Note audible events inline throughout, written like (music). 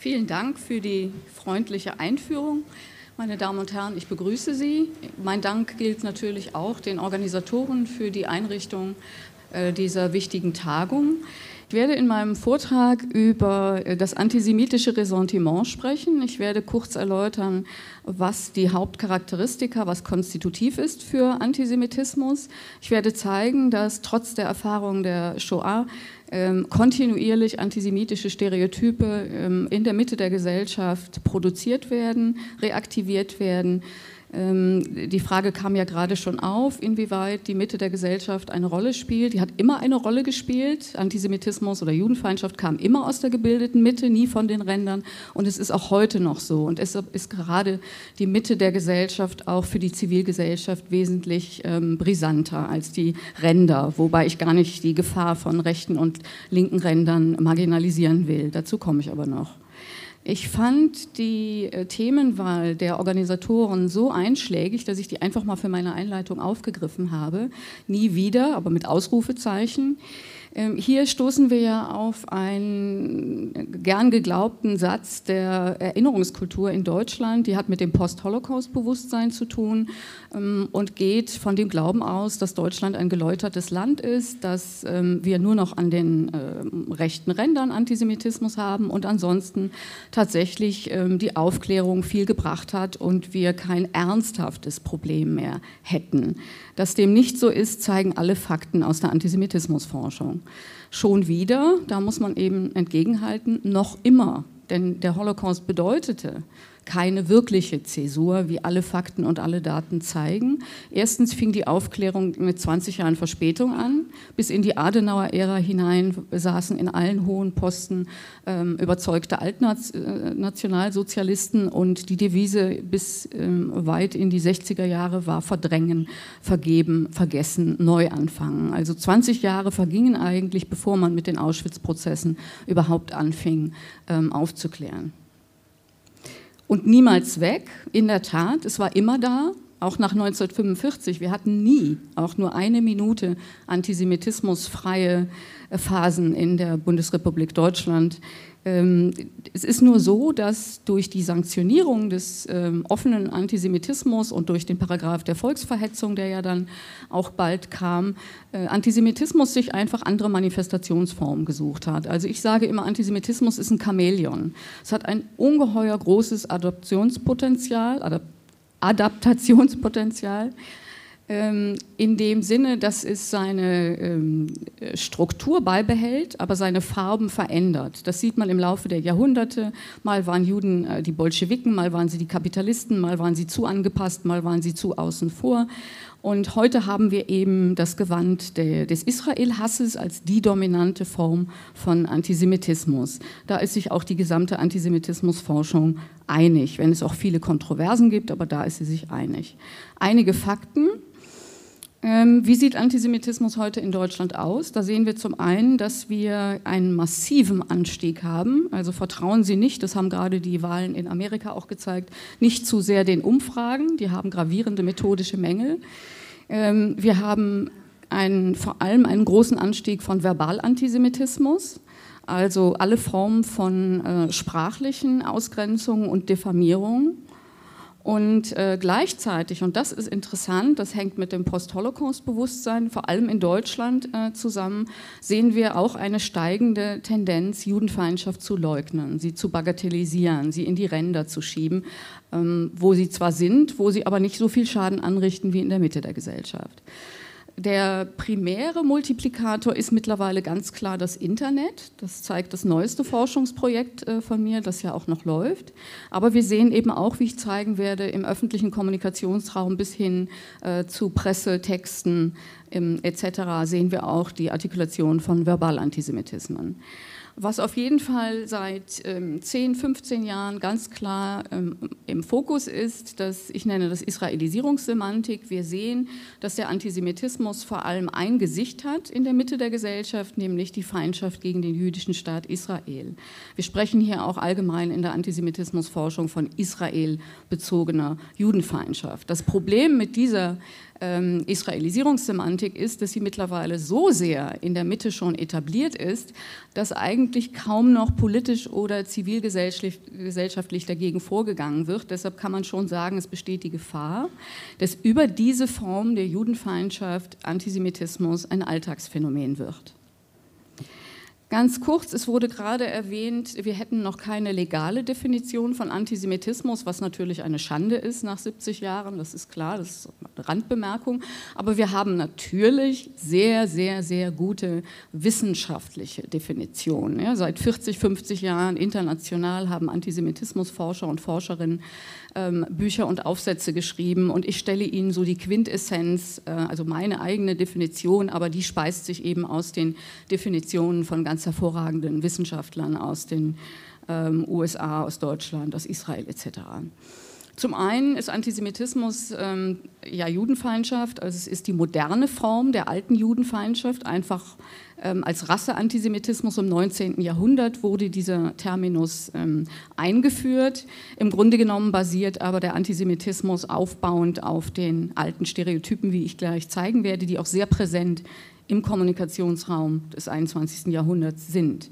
Vielen Dank für die freundliche Einführung. Meine Damen und Herren, ich begrüße Sie. Mein Dank gilt natürlich auch den Organisatoren für die Einrichtung äh, dieser wichtigen Tagung. Ich werde in meinem Vortrag über äh, das antisemitische Ressentiment sprechen. Ich werde kurz erläutern, was die Hauptcharakteristika, was konstitutiv ist für Antisemitismus. Ich werde zeigen, dass trotz der Erfahrung der Shoah ähm, kontinuierlich antisemitische Stereotype ähm, in der Mitte der Gesellschaft produziert werden, reaktiviert werden. Ähm, die Frage kam ja gerade schon auf, inwieweit die Mitte der Gesellschaft eine Rolle spielt. Die hat immer eine Rolle gespielt. Antisemitismus oder Judenfeindschaft kam immer aus der gebildeten Mitte, nie von den Rändern. Und es ist auch heute noch so. Und deshalb ist gerade die Mitte der Gesellschaft auch für die Zivilgesellschaft wesentlich ähm, brisanter als die Ränder, wobei ich gar nicht die Gefahr von rechten und linken Rändern marginalisieren will. Dazu komme ich aber noch. Ich fand die äh, Themenwahl der Organisatoren so einschlägig, dass ich die einfach mal für meine Einleitung aufgegriffen habe. Nie wieder, aber mit Ausrufezeichen. Ähm, hier stoßen wir ja auf einen gern geglaubten Satz der Erinnerungskultur in Deutschland. Die hat mit dem Post-Holocaust-Bewusstsein zu tun ähm, und geht von dem Glauben aus, dass Deutschland ein geläutertes Land ist, dass ähm, wir nur noch an den rechten Rändern Antisemitismus haben und ansonsten tatsächlich die Aufklärung viel gebracht hat und wir kein ernsthaftes Problem mehr hätten. Dass dem nicht so ist, zeigen alle Fakten aus der Antisemitismusforschung. Schon wieder, da muss man eben entgegenhalten, noch immer. Denn der Holocaust bedeutete keine wirkliche Zäsur, wie alle Fakten und alle Daten zeigen. Erstens fing die Aufklärung mit 20 Jahren Verspätung an. Bis in die Adenauer-Ära hinein saßen in allen hohen Posten ähm, überzeugte Altnationalsozialisten und die Devise bis ähm, weit in die 60er Jahre war verdrängen, vergeben, vergessen, neu anfangen. Also 20 Jahre vergingen eigentlich, bevor man mit den Auschwitz-Prozessen überhaupt anfing ähm, aufzuklären und niemals weg. In der Tat, es war immer da, auch nach 1945. Wir hatten nie auch nur eine Minute antisemitismusfreie Phasen in der Bundesrepublik Deutschland. Ähm, es ist nur so, dass durch die Sanktionierung des ähm, offenen Antisemitismus und durch den Paragraph der Volksverhetzung, der ja dann auch bald kam, äh, Antisemitismus sich einfach andere Manifestationsformen gesucht hat. Also ich sage immer, Antisemitismus ist ein Chamäleon. Es hat ein ungeheuer großes Adoptionspotenzial, Adaptationspotenzial. Ähm, in dem Sinne, dass es seine ähm, Struktur beibehält, aber seine Farben verändert. Das sieht man im Laufe der Jahrhunderte. Mal waren Juden äh, die Bolschewiken, mal waren sie die Kapitalisten, mal waren sie zu angepasst, mal waren sie zu außen vor. Und heute haben wir eben das Gewand des Israel-Hasses als die dominante Form von Antisemitismus. Da ist sich auch die gesamte Antisemitismusforschung einig, wenn es auch viele Kontroversen gibt, aber da ist sie sich einig. Einige Fakten. Ähm, wie sieht Antisemitismus heute in Deutschland aus? Da sehen wir zum einen, dass wir einen massiven Anstieg haben. Also vertrauen Sie nicht, das haben gerade die Wahlen in Amerika auch gezeigt, nicht zu sehr den Umfragen. Die haben gravierende methodische Mängel. Ähm, wir haben einen, vor allem einen großen Anstieg von Verbalantisemitismus. Also alle Formen von äh, sprachlichen Ausgrenzungen und Diffamierungen. Und äh, gleichzeitig, und das ist interessant, das hängt mit dem Post-Holocaust-Bewusstsein, vor allem in Deutschland äh, zusammen, sehen wir auch eine steigende Tendenz, Judenfeindschaft zu leugnen, sie zu bagatellisieren, sie in die Ränder zu schieben, ähm, wo sie zwar sind, wo sie aber nicht so viel Schaden anrichten wie in der Mitte der Gesellschaft. Der primäre Multiplikator ist mittlerweile ganz klar das Internet. Das zeigt das neueste Forschungsprojekt äh, von mir, das ja auch noch läuft. Aber wir sehen eben auch, wie ich zeigen werde, im öffentlichen Kommunikationsraum bis hin äh, zu Presse, Texten ähm, etc. sehen wir auch die Artikulation von Verbalantisemitismen. Was auf jeden Fall seit ähm, 10, 15 Jahren ganz klar ähm, im Fokus ist, dass ich nenne das Israelisierungssemantik. Wir sehen, dass der Antisemitismus vor allem ein Gesicht hat in der Mitte der Gesellschaft, nämlich die Feindschaft gegen den jüdischen Staat Israel. Wir sprechen hier auch allgemein in der Antisemitismusforschung von Israel bezogener Judenfeindschaft. Das Problem mit dieser ähm, Israelisierungssemantik ist, dass sie mittlerweile so sehr in der Mitte schon etabliert ist, dass eigentlich kaum noch politisch oder zivilgesellschaftlich dagegen vorgegangen wird. Deshalb kann man schon sagen, es besteht die Gefahr, dass über diese Form der Judenfeindschaft Antisemitismus ein Alltagsphänomen wird. Ganz kurz, es wurde gerade erwähnt, wir hätten noch keine legale Definition von Antisemitismus, was natürlich eine Schande ist nach 70 Jahren, das ist klar, das ist eine Randbemerkung. Aber wir haben natürlich sehr, sehr, sehr gute wissenschaftliche Definitionen. Ja, seit 40, 50 Jahren international haben Antisemitismusforscher und Forscherinnen ähm, Bücher und Aufsätze geschrieben und ich stelle Ihnen so die Quintessenz, äh, also meine eigene Definition, aber die speist sich eben aus den Definitionen von ganz hervorragenden Wissenschaftlern aus den ähm, USA, aus Deutschland, aus Israel etc. Zum einen ist Antisemitismus ähm, ja Judenfeindschaft, also es ist die moderne Form der alten Judenfeindschaft, einfach als Rasseantisemitismus im 19. Jahrhundert wurde dieser Terminus ähm, eingeführt. Im Grunde genommen basiert aber der Antisemitismus aufbauend auf den alten Stereotypen, wie ich gleich zeigen werde, die auch sehr präsent im Kommunikationsraum des 21. Jahrhunderts sind.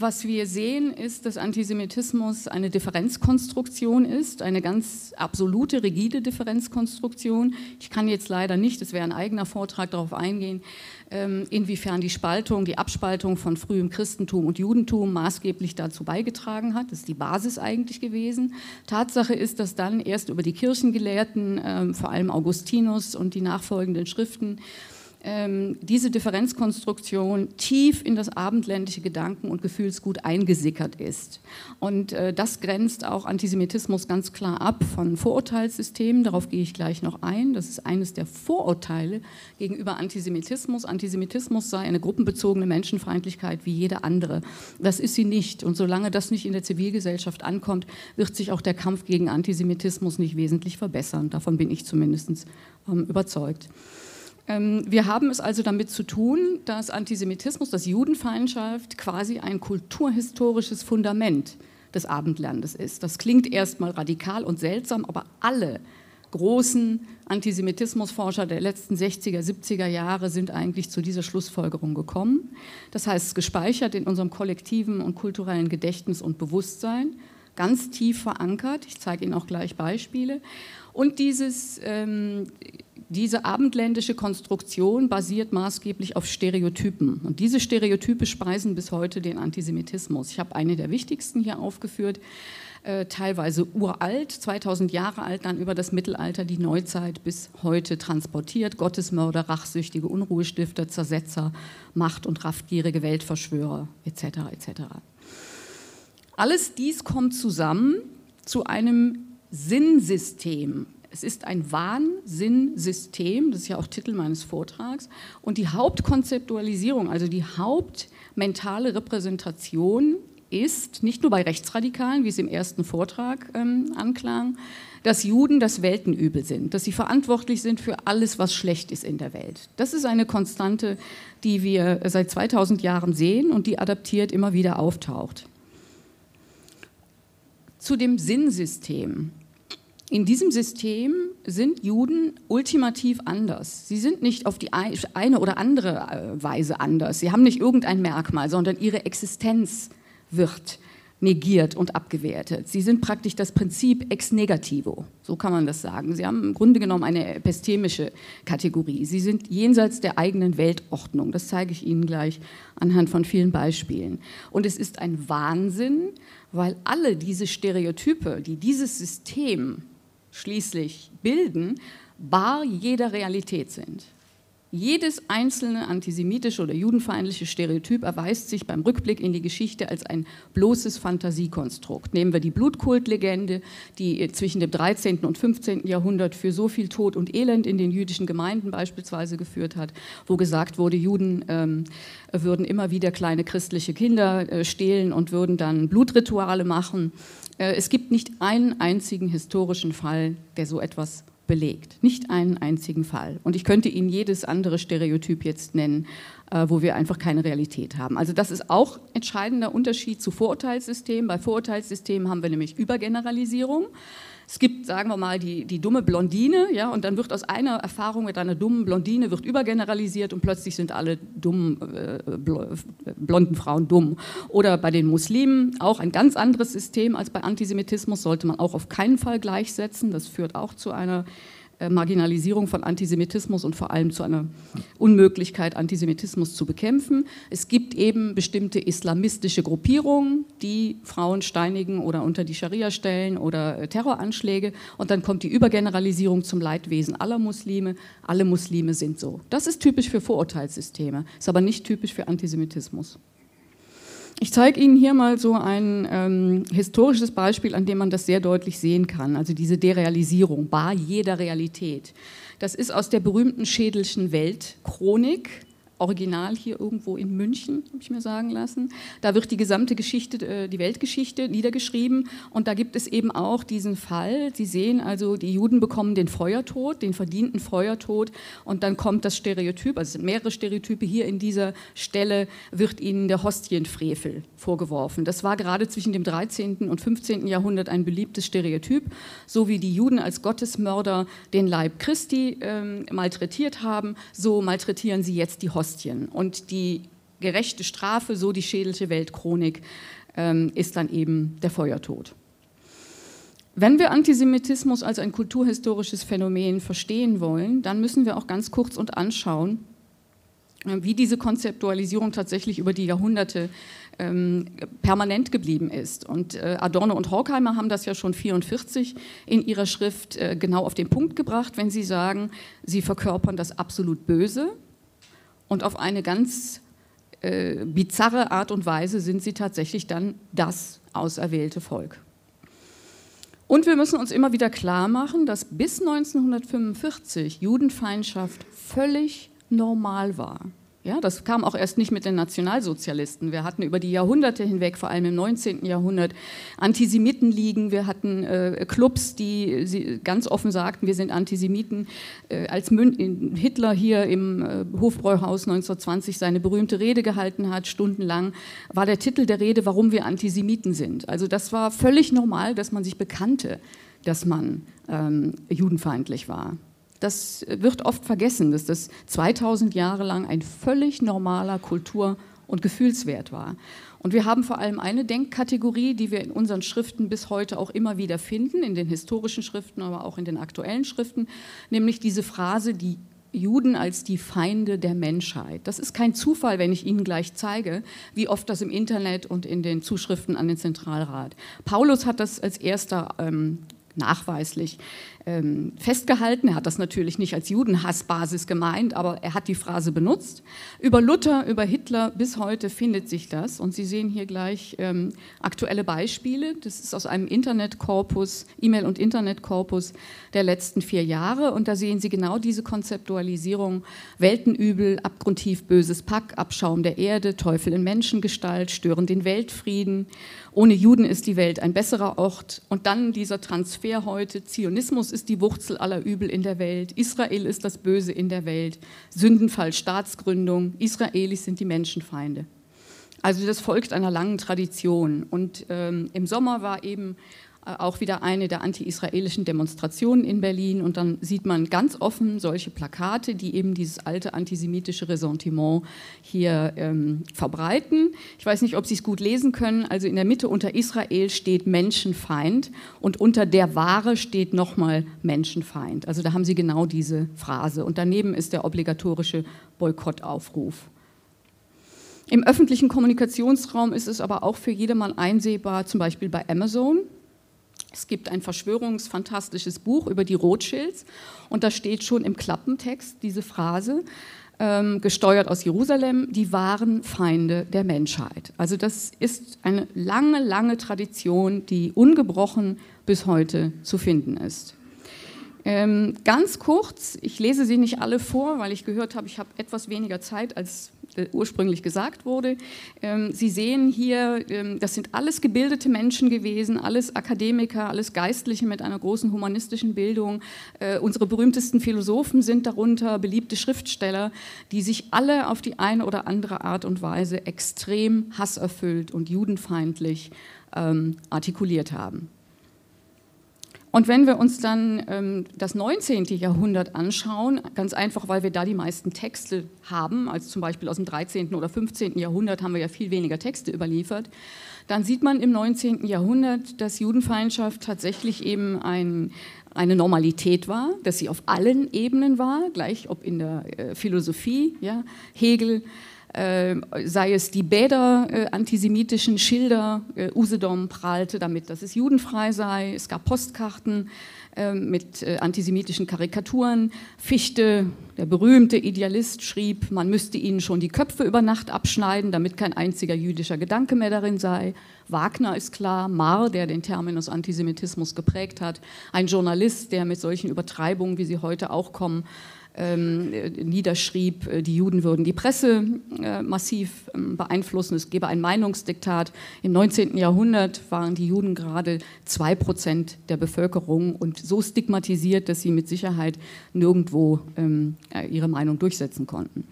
Was wir sehen, ist, dass Antisemitismus eine Differenzkonstruktion ist, eine ganz absolute, rigide Differenzkonstruktion. Ich kann jetzt leider nicht, es wäre ein eigener Vortrag, darauf eingehen, ähm, inwiefern die Spaltung, die Abspaltung von frühem Christentum und Judentum maßgeblich dazu beigetragen hat. Das ist die Basis eigentlich gewesen. Tatsache ist, dass dann erst über die Kirchengelehrten, ähm, vor allem Augustinus und die nachfolgenden Schriften, ähm, diese Differenzkonstruktion tief in das abendländische Gedanken- und Gefühlsgut eingesickert ist. Und äh, das grenzt auch Antisemitismus ganz klar ab von Vorurteilssystemen. Darauf gehe ich gleich noch ein. Das ist eines der Vorurteile gegenüber Antisemitismus. Antisemitismus sei eine gruppenbezogene Menschenfeindlichkeit wie jede andere. Das ist sie nicht. Und solange das nicht in der Zivilgesellschaft ankommt, wird sich auch der Kampf gegen Antisemitismus nicht wesentlich verbessern. Davon bin ich zumindest ähm, überzeugt. Ähm, wir haben es also damit zu tun, dass Antisemitismus, dass Judenfeindschaft quasi ein kulturhistorisches Fundament des Abendlandes ist. Das klingt erstmal radikal und seltsam, aber alle großen Antisemitismusforscher der letzten 60er, 70er Jahre sind eigentlich zu dieser Schlussfolgerung gekommen. Das heißt, gespeichert in unserem kollektiven und kulturellen Gedächtnis und Bewusstsein, ganz tief verankert. Ich zeige Ihnen auch gleich Beispiele. Und dieses ähm, diese abendländische Konstruktion basiert maßgeblich auf Stereotypen. Und diese Stereotype speisen bis heute den Antisemitismus. Ich habe eine der wichtigsten hier aufgeführt, äh, teilweise uralt, 2000 Jahre alt, dann über das Mittelalter, die Neuzeit bis heute transportiert. Gottesmörder, rachsüchtige Unruhestifter, Zersetzer, Macht- und raffgierige Weltverschwörer etc. etc. Alles dies kommt zusammen zu einem Sinnsystem, es ist ein Wahnsinnsystem, das ist ja auch Titel meines Vortrags. Und die Hauptkonzeptualisierung, also die hauptmentale Repräsentation ist, nicht nur bei Rechtsradikalen, wie es im ersten Vortrag ähm, anklang, dass Juden das Weltenübel sind, dass sie verantwortlich sind für alles, was schlecht ist in der Welt. Das ist eine Konstante, die wir seit 2000 Jahren sehen und die adaptiert immer wieder auftaucht. Zu dem Sinnsystem. In diesem System sind Juden ultimativ anders. Sie sind nicht auf die eine oder andere äh, Weise anders. Sie haben nicht irgendein Merkmal, sondern ihre Existenz wird negiert und abgewertet. Sie sind praktisch das Prinzip ex negativo, so kann man das sagen. Sie haben im Grunde genommen eine epistemische Kategorie. Sie sind jenseits der eigenen Weltordnung. Das zeige ich Ihnen gleich anhand von vielen Beispielen. Und es ist ein Wahnsinn, weil alle diese Stereotype, die dieses System schließlich bilden, bar jeder Realität sind. Jedes einzelne antisemitische oder judenfeindliche Stereotyp erweist sich beim Rückblick in die Geschichte als ein bloßes Fantasiekonstrukt. Nehmen wir die Blutkultlegende, die zwischen dem 13. und 15. Jahrhundert für so viel Tod und Elend in den jüdischen Gemeinden beispielsweise geführt hat, wo gesagt wurde, Juden ähm, würden immer wieder kleine christliche Kinder äh, stehlen und würden dann Blutrituale machen. Äh, es gibt nicht einen einzigen historischen Fall, der so etwas belegt. Nicht einen einzigen Fall. Und ich könnte Ihnen jedes andere Stereotyp jetzt nennen, äh, wo wir einfach keine Realität haben. Also das ist auch entscheidender Unterschied zu Vorurteilssystemen. Bei Vorurteilssystemen haben wir nämlich Übergeneralisierung. Es gibt, sagen wir mal, die, die dumme Blondine, ja, und dann wird aus einer Erfahrung mit einer dummen Blondine wird übergeneralisiert und plötzlich sind alle dummen, äh, blonden Frauen dumm. Oder bei den Muslimen auch ein ganz anderes System als bei Antisemitismus, sollte man auch auf keinen Fall gleichsetzen. Das führt auch zu einer äh, Marginalisierung von Antisemitismus und vor allem zu einer Unmöglichkeit, Antisemitismus zu bekämpfen. Es gibt eben bestimmte islamistische Gruppierungen, die Frauen steinigen oder unter die Scharia stellen oder äh, Terroranschläge. Und dann kommt die Übergeneralisierung zum Leidwesen aller Muslime. Alle Muslime sind so. Das ist typisch für Vorurteilssysteme, ist aber nicht typisch für Antisemitismus. Ich zeige Ihnen hier mal so ein ähm, historisches Beispiel, an dem man das sehr deutlich sehen kann. Also diese Derealisierung, bar jeder Realität. Das ist aus der berühmten Schädelschen Weltchronik Original hier irgendwo in München, habe ich mir sagen lassen. Da wird die gesamte Geschichte, äh, die Weltgeschichte niedergeschrieben und da gibt es eben auch diesen Fall. Sie sehen also, die Juden bekommen den Feuertod, den verdienten Feuertod und dann kommt das Stereotyp, also es sind mehrere Stereotype hier in dieser Stelle, wird ihnen der Hostienfrevel vorgeworfen. Das war gerade zwischen dem 13. und 15. Jahrhundert ein beliebtes Stereotyp, so wie die Juden als Gottesmörder den Leib Christi ähm, malträtiert haben, so malträtieren sie jetzt die Hostien. Ostien. Und die gerechte Strafe, so die schädliche Weltchronik, ähm, ist dann eben der Feuertod. Wenn wir Antisemitismus als ein kulturhistorisches Phänomen verstehen wollen, dann müssen wir auch ganz kurz und anschauen, äh, wie diese Konzeptualisierung tatsächlich über die Jahrhunderte ähm, permanent geblieben ist. Und äh, Adorno und Horkheimer haben das ja schon 1944 in ihrer Schrift äh, genau auf den Punkt gebracht, wenn sie sagen, sie verkörpern das absolut Böse, und auf eine ganz äh, bizarre Art und Weise sind sie tatsächlich dann das auserwählte Volk. Und wir müssen uns immer wieder klar machen, dass bis 1945 Judenfeindschaft völlig normal war. Ja, das kam auch erst nicht mit den Nationalsozialisten. Wir hatten über die Jahrhunderte hinweg, vor allem im 19. Jahrhundert, Antisemitenligen. Wir hatten äh, Clubs, die ganz offen sagten, wir sind Antisemiten. Äh, als Mün Hitler hier im äh, Hofbräuhaus 1920 seine berühmte Rede gehalten hat, stundenlang, war der Titel der Rede, warum wir Antisemiten sind. Also das war völlig normal, dass man sich bekannte, dass man ähm, judenfeindlich war. Das wird oft vergessen, dass das 2000 Jahre lang ein völlig normaler Kultur- und Gefühlswert war. Und wir haben vor allem eine Denkkategorie, die wir in unseren Schriften bis heute auch immer wieder finden, in den historischen Schriften, aber auch in den aktuellen Schriften, nämlich diese Phrase, die Juden als die Feinde der Menschheit. Das ist kein Zufall, wenn ich Ihnen gleich zeige, wie oft das im Internet und in den Zuschriften an den Zentralrat. Paulus hat das als erster ähm, nachweislich ähm, festgehalten. Er hat das natürlich nicht als Judenhassbasis gemeint, aber er hat die Phrase benutzt. Über Luther, über Hitler bis heute findet sich das. Und Sie sehen hier gleich ähm, aktuelle Beispiele. Das ist aus einem Internetkorpus, E-Mail- und Internetkorpus der letzten vier Jahre. Und da sehen Sie genau diese Konzeptualisierung. Weltenübel, abgrundtief böses Pack, Abschaum der Erde, Teufel in Menschengestalt, stören den Weltfrieden. Ohne Juden ist die Welt ein besserer Ort. Und dann dieser Transfer heute, Zionismus ist die Wurzel aller Übel in der Welt, Israel ist das Böse in der Welt, Sündenfall, Staatsgründung, Israelis sind die Menschenfeinde. Also das folgt einer langen Tradition. Und ähm, im Sommer war eben auch wieder eine der anti-israelischen Demonstrationen in Berlin. Und dann sieht man ganz offen solche Plakate, die eben dieses alte antisemitische Ressentiment hier ähm, verbreiten. Ich weiß nicht, ob Sie es gut lesen können. Also in der Mitte unter Israel steht Menschenfeind und unter der Ware steht nochmal Menschenfeind. Also da haben Sie genau diese Phrase. Und daneben ist der obligatorische Boykottaufruf. Im öffentlichen Kommunikationsraum ist es aber auch für jedermann einsehbar, zum Beispiel bei Amazon. Es gibt ein verschwörungsfantastisches Buch über die Rothschilds und da steht schon im Klappentext diese Phrase, ähm, gesteuert aus Jerusalem, die wahren Feinde der Menschheit. Also das ist eine lange, lange Tradition, die ungebrochen bis heute zu finden ist. Ähm, ganz kurz, ich lese sie nicht alle vor, weil ich gehört habe, ich habe etwas weniger Zeit als ursprünglich gesagt wurde. Ähm, Sie sehen hier, ähm, das sind alles gebildete Menschen gewesen, alles Akademiker, alles Geistliche mit einer großen humanistischen Bildung. Äh, unsere berühmtesten Philosophen sind darunter, beliebte Schriftsteller, die sich alle auf die eine oder andere Art und Weise extrem hasserfüllt und judenfeindlich ähm, artikuliert haben. Und wenn wir uns dann ähm, das 19. Jahrhundert anschauen, ganz einfach, weil wir da die meisten Texte haben, als zum Beispiel aus dem 13. oder 15. Jahrhundert haben wir ja viel weniger Texte überliefert, dann sieht man im 19. Jahrhundert, dass Judenfeindschaft tatsächlich eben ein, eine Normalität war, dass sie auf allen Ebenen war, gleich ob in der äh, Philosophie, ja, Hegel, sei es die Bäder äh, antisemitischen Schilder, äh, Usedom prahlte damit, dass es judenfrei sei, es gab Postkarten äh, mit äh, antisemitischen Karikaturen, Fichte, der berühmte Idealist, schrieb, man müsste ihnen schon die Köpfe über Nacht abschneiden, damit kein einziger jüdischer Gedanke mehr darin sei. Wagner ist klar, Marr, der den Terminus Antisemitismus geprägt hat, ein Journalist, der mit solchen Übertreibungen, wie sie heute auch kommen, ähm, niederschrieb, äh, die Juden würden die Presse äh, massiv ähm, beeinflussen, es gebe ein Meinungsdiktat. Im 19. Jahrhundert waren die Juden gerade zwei Prozent der Bevölkerung und so stigmatisiert, dass sie mit Sicherheit nirgendwo ähm, äh, ihre Meinung durchsetzen konnten.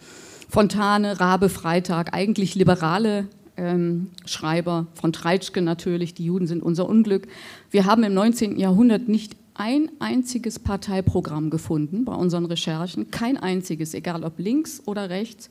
Fontane, Rabe, Freitag, eigentlich liberale ähm, Schreiber, von Treitschke natürlich, die Juden sind unser Unglück. Wir haben im 19. Jahrhundert nicht ein einziges Parteiprogramm gefunden bei unseren Recherchen, kein einziges, egal ob links oder rechts,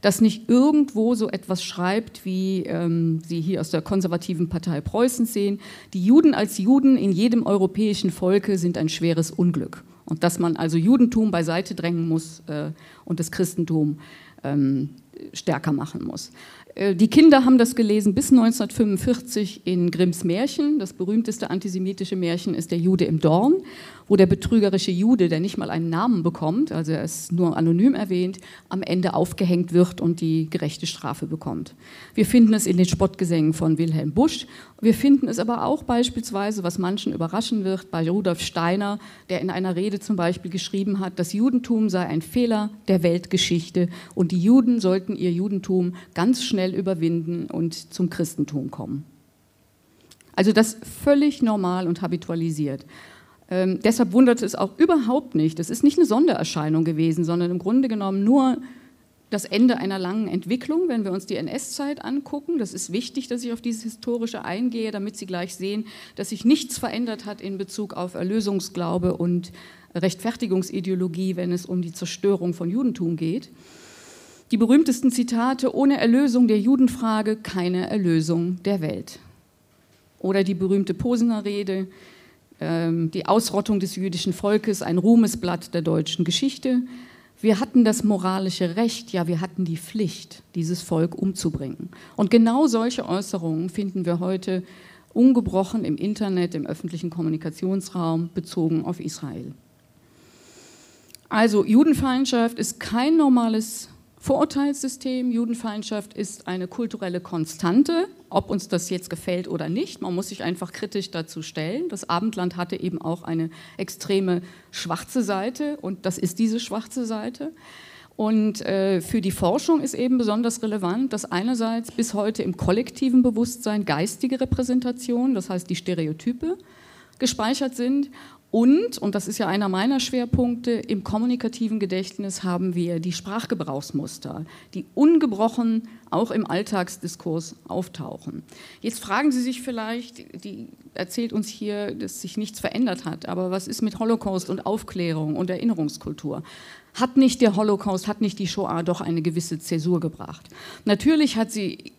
das nicht irgendwo so etwas schreibt, wie ähm, Sie hier aus der konservativen Partei Preußen sehen. Die Juden als Juden in jedem europäischen Volke sind ein schweres Unglück. Und dass man also Judentum beiseite drängen muss äh, und das Christentum ähm, stärker machen muss. Äh, die Kinder haben das gelesen bis 1945 in Grimms Märchen. Das berühmteste antisemitische Märchen ist Der Jude im Dorn wo der betrügerische Jude, der nicht mal einen Namen bekommt, also er ist nur anonym erwähnt, am Ende aufgehängt wird und die gerechte Strafe bekommt. Wir finden es in den Spottgesängen von Wilhelm Busch. Wir finden es aber auch beispielsweise, was manchen überraschen wird, bei Rudolf Steiner, der in einer Rede zum Beispiel geschrieben hat, das Judentum sei ein Fehler der Weltgeschichte und die Juden sollten ihr Judentum ganz schnell überwinden und zum Christentum kommen. Also das völlig normal und habitualisiert. Ähm, deshalb wundert es auch überhaupt nicht. Es ist nicht eine Sondererscheinung gewesen, sondern im Grunde genommen nur das Ende einer langen Entwicklung, wenn wir uns die NS-Zeit angucken. Das ist wichtig, dass ich auf dieses Historische eingehe, damit Sie gleich sehen, dass sich nichts verändert hat in Bezug auf Erlösungsglaube und Rechtfertigungsideologie, wenn es um die Zerstörung von Judentum geht. Die berühmtesten Zitate, ohne Erlösung der Judenfrage keine Erlösung der Welt. Oder die berühmte Posener Rede, die Ausrottung des jüdischen Volkes, ein Ruhmesblatt der deutschen Geschichte. Wir hatten das moralische Recht, ja, wir hatten die Pflicht, dieses Volk umzubringen. Und genau solche Äußerungen finden wir heute ungebrochen im Internet, im öffentlichen Kommunikationsraum bezogen auf Israel. Also Judenfeindschaft ist kein normales Vorurteilssystem. Judenfeindschaft ist eine kulturelle Konstante, ob uns das jetzt gefällt oder nicht. Man muss sich einfach kritisch dazu stellen. Das Abendland hatte eben auch eine extreme schwarze Seite und das ist diese schwarze Seite. Und äh, für die Forschung ist eben besonders relevant, dass einerseits bis heute im kollektiven Bewusstsein geistige Repräsentation, das heißt die Stereotype, gespeichert sind und, und das ist ja einer meiner Schwerpunkte, im kommunikativen Gedächtnis haben wir die Sprachgebrauchsmuster, die ungebrochen auch im Alltagsdiskurs auftauchen. Jetzt fragen Sie sich vielleicht, die erzählt uns hier, dass sich nichts verändert hat, aber was ist mit Holocaust und Aufklärung und Erinnerungskultur? Hat nicht der Holocaust, hat nicht die Shoah doch eine gewisse Zäsur gebracht? Natürlich hat sie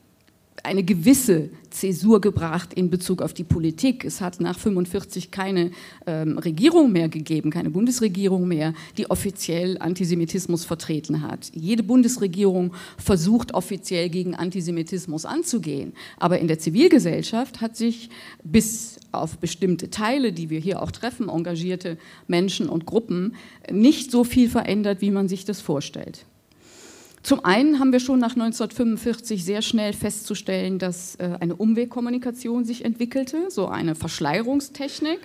eine gewisse Zäsur gebracht in Bezug auf die Politik. Es hat nach 45 keine ähm, Regierung mehr gegeben, keine Bundesregierung mehr, die offiziell Antisemitismus vertreten hat. Jede Bundesregierung versucht offiziell gegen Antisemitismus anzugehen, aber in der Zivilgesellschaft hat sich bis auf bestimmte Teile, die wir hier auch treffen, engagierte Menschen und Gruppen, nicht so viel verändert, wie man sich das vorstellt. Zum einen haben wir schon nach 1945 sehr schnell festzustellen, dass äh, eine Umwegkommunikation sich entwickelte, so eine Verschleierungstechnik.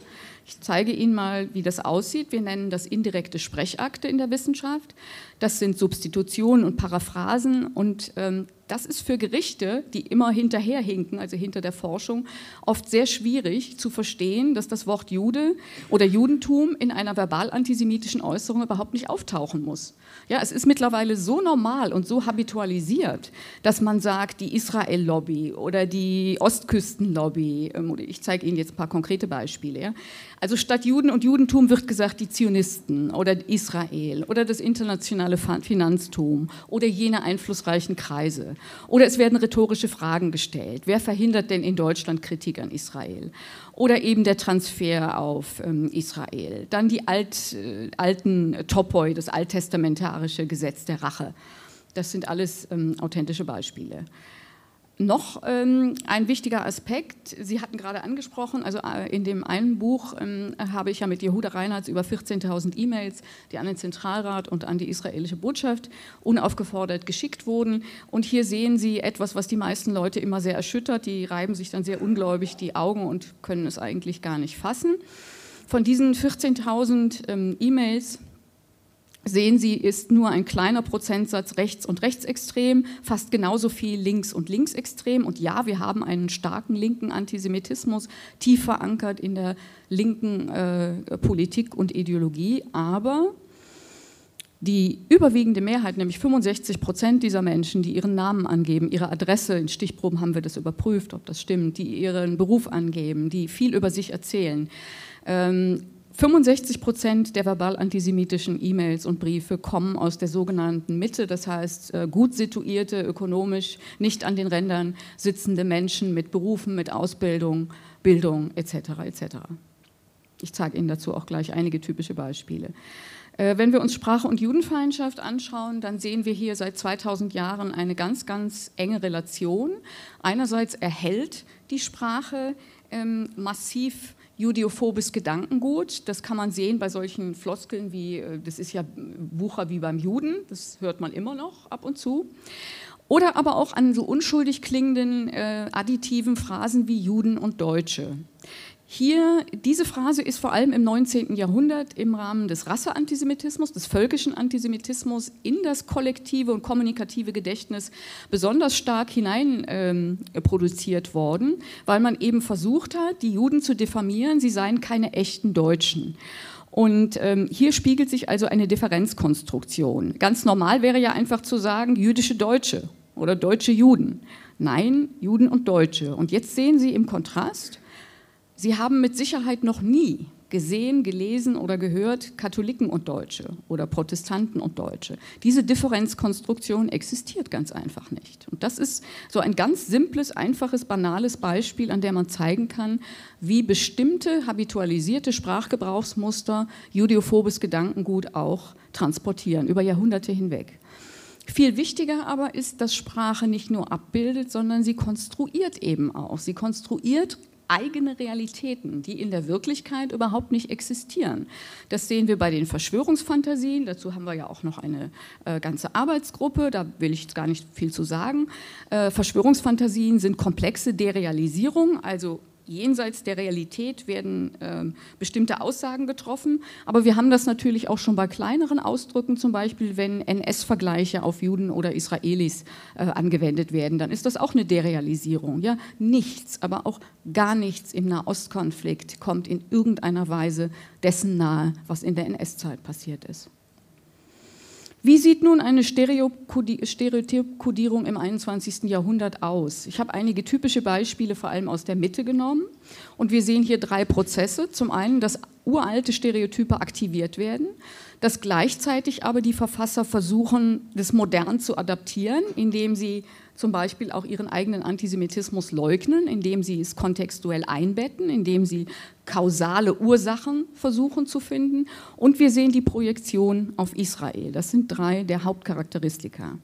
Ich zeige Ihnen mal, wie das aussieht. Wir nennen das indirekte Sprechakte in der Wissenschaft. Das sind Substitutionen und Paraphrasen und ähm, Das ist für Gerichte, die immer hinterherhinken, also hinter der Forschung, oft sehr schwierig zu verstehen, dass das Wort Jude oder Judentum in einer verbal antisemitischen Äußerung überhaupt nicht auftauchen muss. Ja, es ist mittlerweile so normal und so habitualisiert, dass man sagt, die Israel-Lobby oder die Ostküsten-Lobby, ähm, ich zeige Ihnen jetzt ein paar konkrete Beispiele. Ja. Also statt Juden und Judentum wird gesagt die Zionisten oder Israel oder das internationale Finanztum oder jene einflussreichen Kreise. Oder es werden rhetorische Fragen gestellt. Wer verhindert denn in Deutschland Kritik an Israel? Oder eben der Transfer auf ähm, Israel. Dann die Alt, äh, alten Topoi, das alttestamentarische Gesetz der Rache. Das sind alles ähm, authentische Beispiele. Noch ähm, ein wichtiger Aspekt, Sie hatten gerade angesprochen, also äh, in dem einen Buch ähm, habe ich ja mit Jehuda Reinhardt über 14.000 E-Mails, die an den Zentralrat und an die israelische Botschaft unaufgefordert geschickt wurden. Und hier sehen Sie etwas, was die meisten Leute immer sehr erschüttert. Die reiben sich dann sehr ungläubig die Augen und können es eigentlich gar nicht fassen. Von diesen 14.000 ähm, E-Mails sehen Sie, ist nur ein kleiner Prozentsatz rechts und rechtsextrem, fast genauso viel links und linksextrem. Und ja, wir haben einen starken linken Antisemitismus, tief verankert in der linken äh, Politik und Ideologie, aber die überwiegende Mehrheit, nämlich 65 Prozent dieser Menschen, die ihren Namen angeben, ihre Adresse, in Stichproben haben wir das überprüft, ob das stimmt, die ihren Beruf angeben, die viel über sich erzählen, ähm, 65 Prozent der verbal antisemitischen E-Mails und Briefe kommen aus der sogenannten Mitte, das heißt äh, gut situierte, ökonomisch nicht an den Rändern sitzende Menschen mit Berufen, mit Ausbildung, Bildung etc. etc. Ich zeige Ihnen dazu auch gleich einige typische Beispiele. Äh, wenn wir uns Sprache und Judenfeindschaft anschauen, dann sehen wir hier seit 2000 Jahren eine ganz, ganz enge Relation. Einerseits erhält die Sprache ähm, massiv judiophobes Gedankengut. Das kann man sehen bei solchen Floskeln wie, äh, das ist ja Wucher wie beim Juden, das hört man immer noch ab und zu. Oder aber auch an so unschuldig klingenden äh, additiven Phrasen wie Juden und Deutsche. Hier, diese Phrase ist vor allem im 19. Jahrhundert im Rahmen des Rasseantisemitismus, des völkischen Antisemitismus in das kollektive und kommunikative Gedächtnis besonders stark hinein ähm, produziert worden, weil man eben versucht hat, die Juden zu diffamieren, sie seien keine echten Deutschen. Und ähm, hier spiegelt sich also eine Differenzkonstruktion. Ganz normal wäre ja einfach zu sagen, jüdische Deutsche oder deutsche Juden. Nein, Juden und Deutsche. Und jetzt sehen Sie im Kontrast, Sie haben mit Sicherheit noch nie gesehen, gelesen oder gehört Katholiken und Deutsche oder Protestanten und Deutsche. Diese Differenzkonstruktion existiert ganz einfach nicht. Und das ist so ein ganz simples, einfaches, banales Beispiel, an dem man zeigen kann, wie bestimmte habitualisierte Sprachgebrauchsmuster judiophobes Gedankengut auch transportieren, über Jahrhunderte hinweg. Viel wichtiger aber ist, dass Sprache nicht nur abbildet, sondern sie konstruiert eben auch. Sie konstruiert eigene Realitäten, die in der Wirklichkeit überhaupt nicht existieren. Das sehen wir bei den Verschwörungsfantasien. Dazu haben wir ja auch noch eine äh, ganze Arbeitsgruppe. Da will ich gar nicht viel zu sagen. Äh, Verschwörungsfantasien sind komplexe Derealisierungen, also jenseits der Realität werden äh, bestimmte Aussagen getroffen. Aber wir haben das natürlich auch schon bei kleineren Ausdrücken, zum Beispiel wenn NS-Vergleiche auf Juden oder Israelis äh, angewendet werden, dann ist das auch eine Derealisierung. Ja? Nichts, aber auch gar nichts im Nahostkonflikt kommt in irgendeiner Weise dessen nahe, was in der NS-Zeit passiert ist. Wie sieht nun eine Stereotypkodierung im 21. Jahrhundert aus? Ich habe einige typische Beispiele vor allem aus der Mitte genommen und wir sehen hier drei Prozesse. Zum einen, dass uralte Stereotype aktiviert werden, dass gleichzeitig aber die Verfasser versuchen, das modern zu adaptieren, indem sie zum Beispiel auch ihren eigenen Antisemitismus leugnen, indem sie es kontextuell einbetten, indem sie kausale Ursachen versuchen zu finden. Und wir sehen die Projektion auf Israel. Das sind drei der Hauptcharakteristika.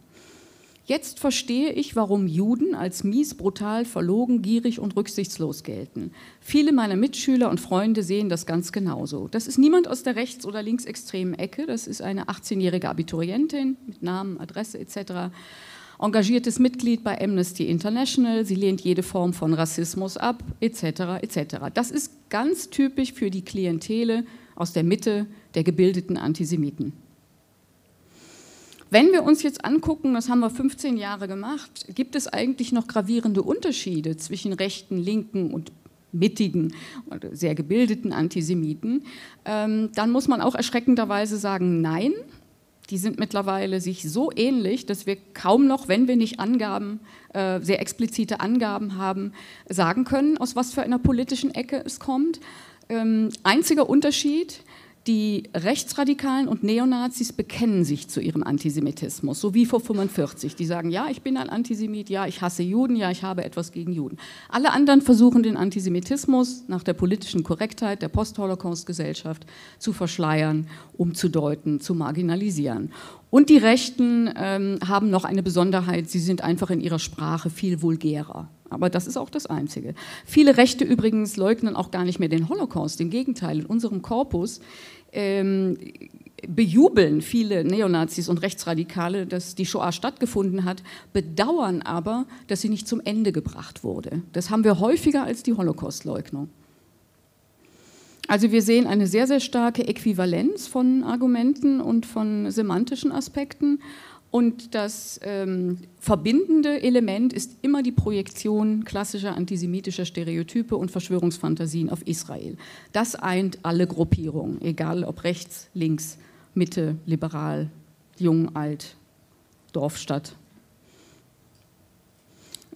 Jetzt verstehe ich, warum Juden als mies, brutal, verlogen, gierig und rücksichtslos gelten. Viele meiner Mitschüler und Freunde sehen das ganz genauso. Das ist niemand aus der rechts- oder linksextremen Ecke, das ist eine 18-jährige Abiturientin mit Namen, Adresse etc engagiertes Mitglied bei Amnesty International, sie lehnt jede Form von Rassismus ab, etc. etc. Das ist ganz typisch für die Klientele aus der Mitte der gebildeten Antisemiten. Wenn wir uns jetzt angucken, das haben wir 15 Jahre gemacht, gibt es eigentlich noch gravierende Unterschiede zwischen rechten, linken und mittigen, sehr gebildeten Antisemiten, ähm, dann muss man auch erschreckenderweise sagen, nein, die sind mittlerweile sich so ähnlich, dass wir kaum noch, wenn wir nicht Angaben, äh, sehr explizite Angaben haben, sagen können, aus was für einer politischen Ecke es kommt. Ähm, einziger Unterschied, die Rechtsradikalen und Neonazis bekennen sich zu ihrem Antisemitismus, so wie vor 45. Die sagen, ja, ich bin ein Antisemit, ja, ich hasse Juden, ja, ich habe etwas gegen Juden. Alle anderen versuchen den Antisemitismus nach der politischen Korrektheit der Post-Holocaust-Gesellschaft zu verschleiern, umzudeuten, zu marginalisieren. Und die Rechten ähm, haben noch eine Besonderheit, sie sind einfach in ihrer Sprache viel vulgärer. Aber das ist auch das Einzige. Viele Rechte übrigens leugnen auch gar nicht mehr den Holocaust. Im Gegenteil, in unserem Korpus ähm, bejubeln viele Neonazis und Rechtsradikale, dass die Shoah stattgefunden hat, bedauern aber, dass sie nicht zum Ende gebracht wurde. Das haben wir häufiger als die Holocaustleugnung. Also wir sehen eine sehr, sehr starke Äquivalenz von Argumenten und von semantischen Aspekten. Und das ähm, verbindende Element ist immer die Projektion klassischer antisemitischer Stereotype und Verschwörungsfantasien auf Israel. Das eint alle Gruppierungen, egal ob rechts, links, Mitte, liberal, jung, alt, Dorf, Stadt.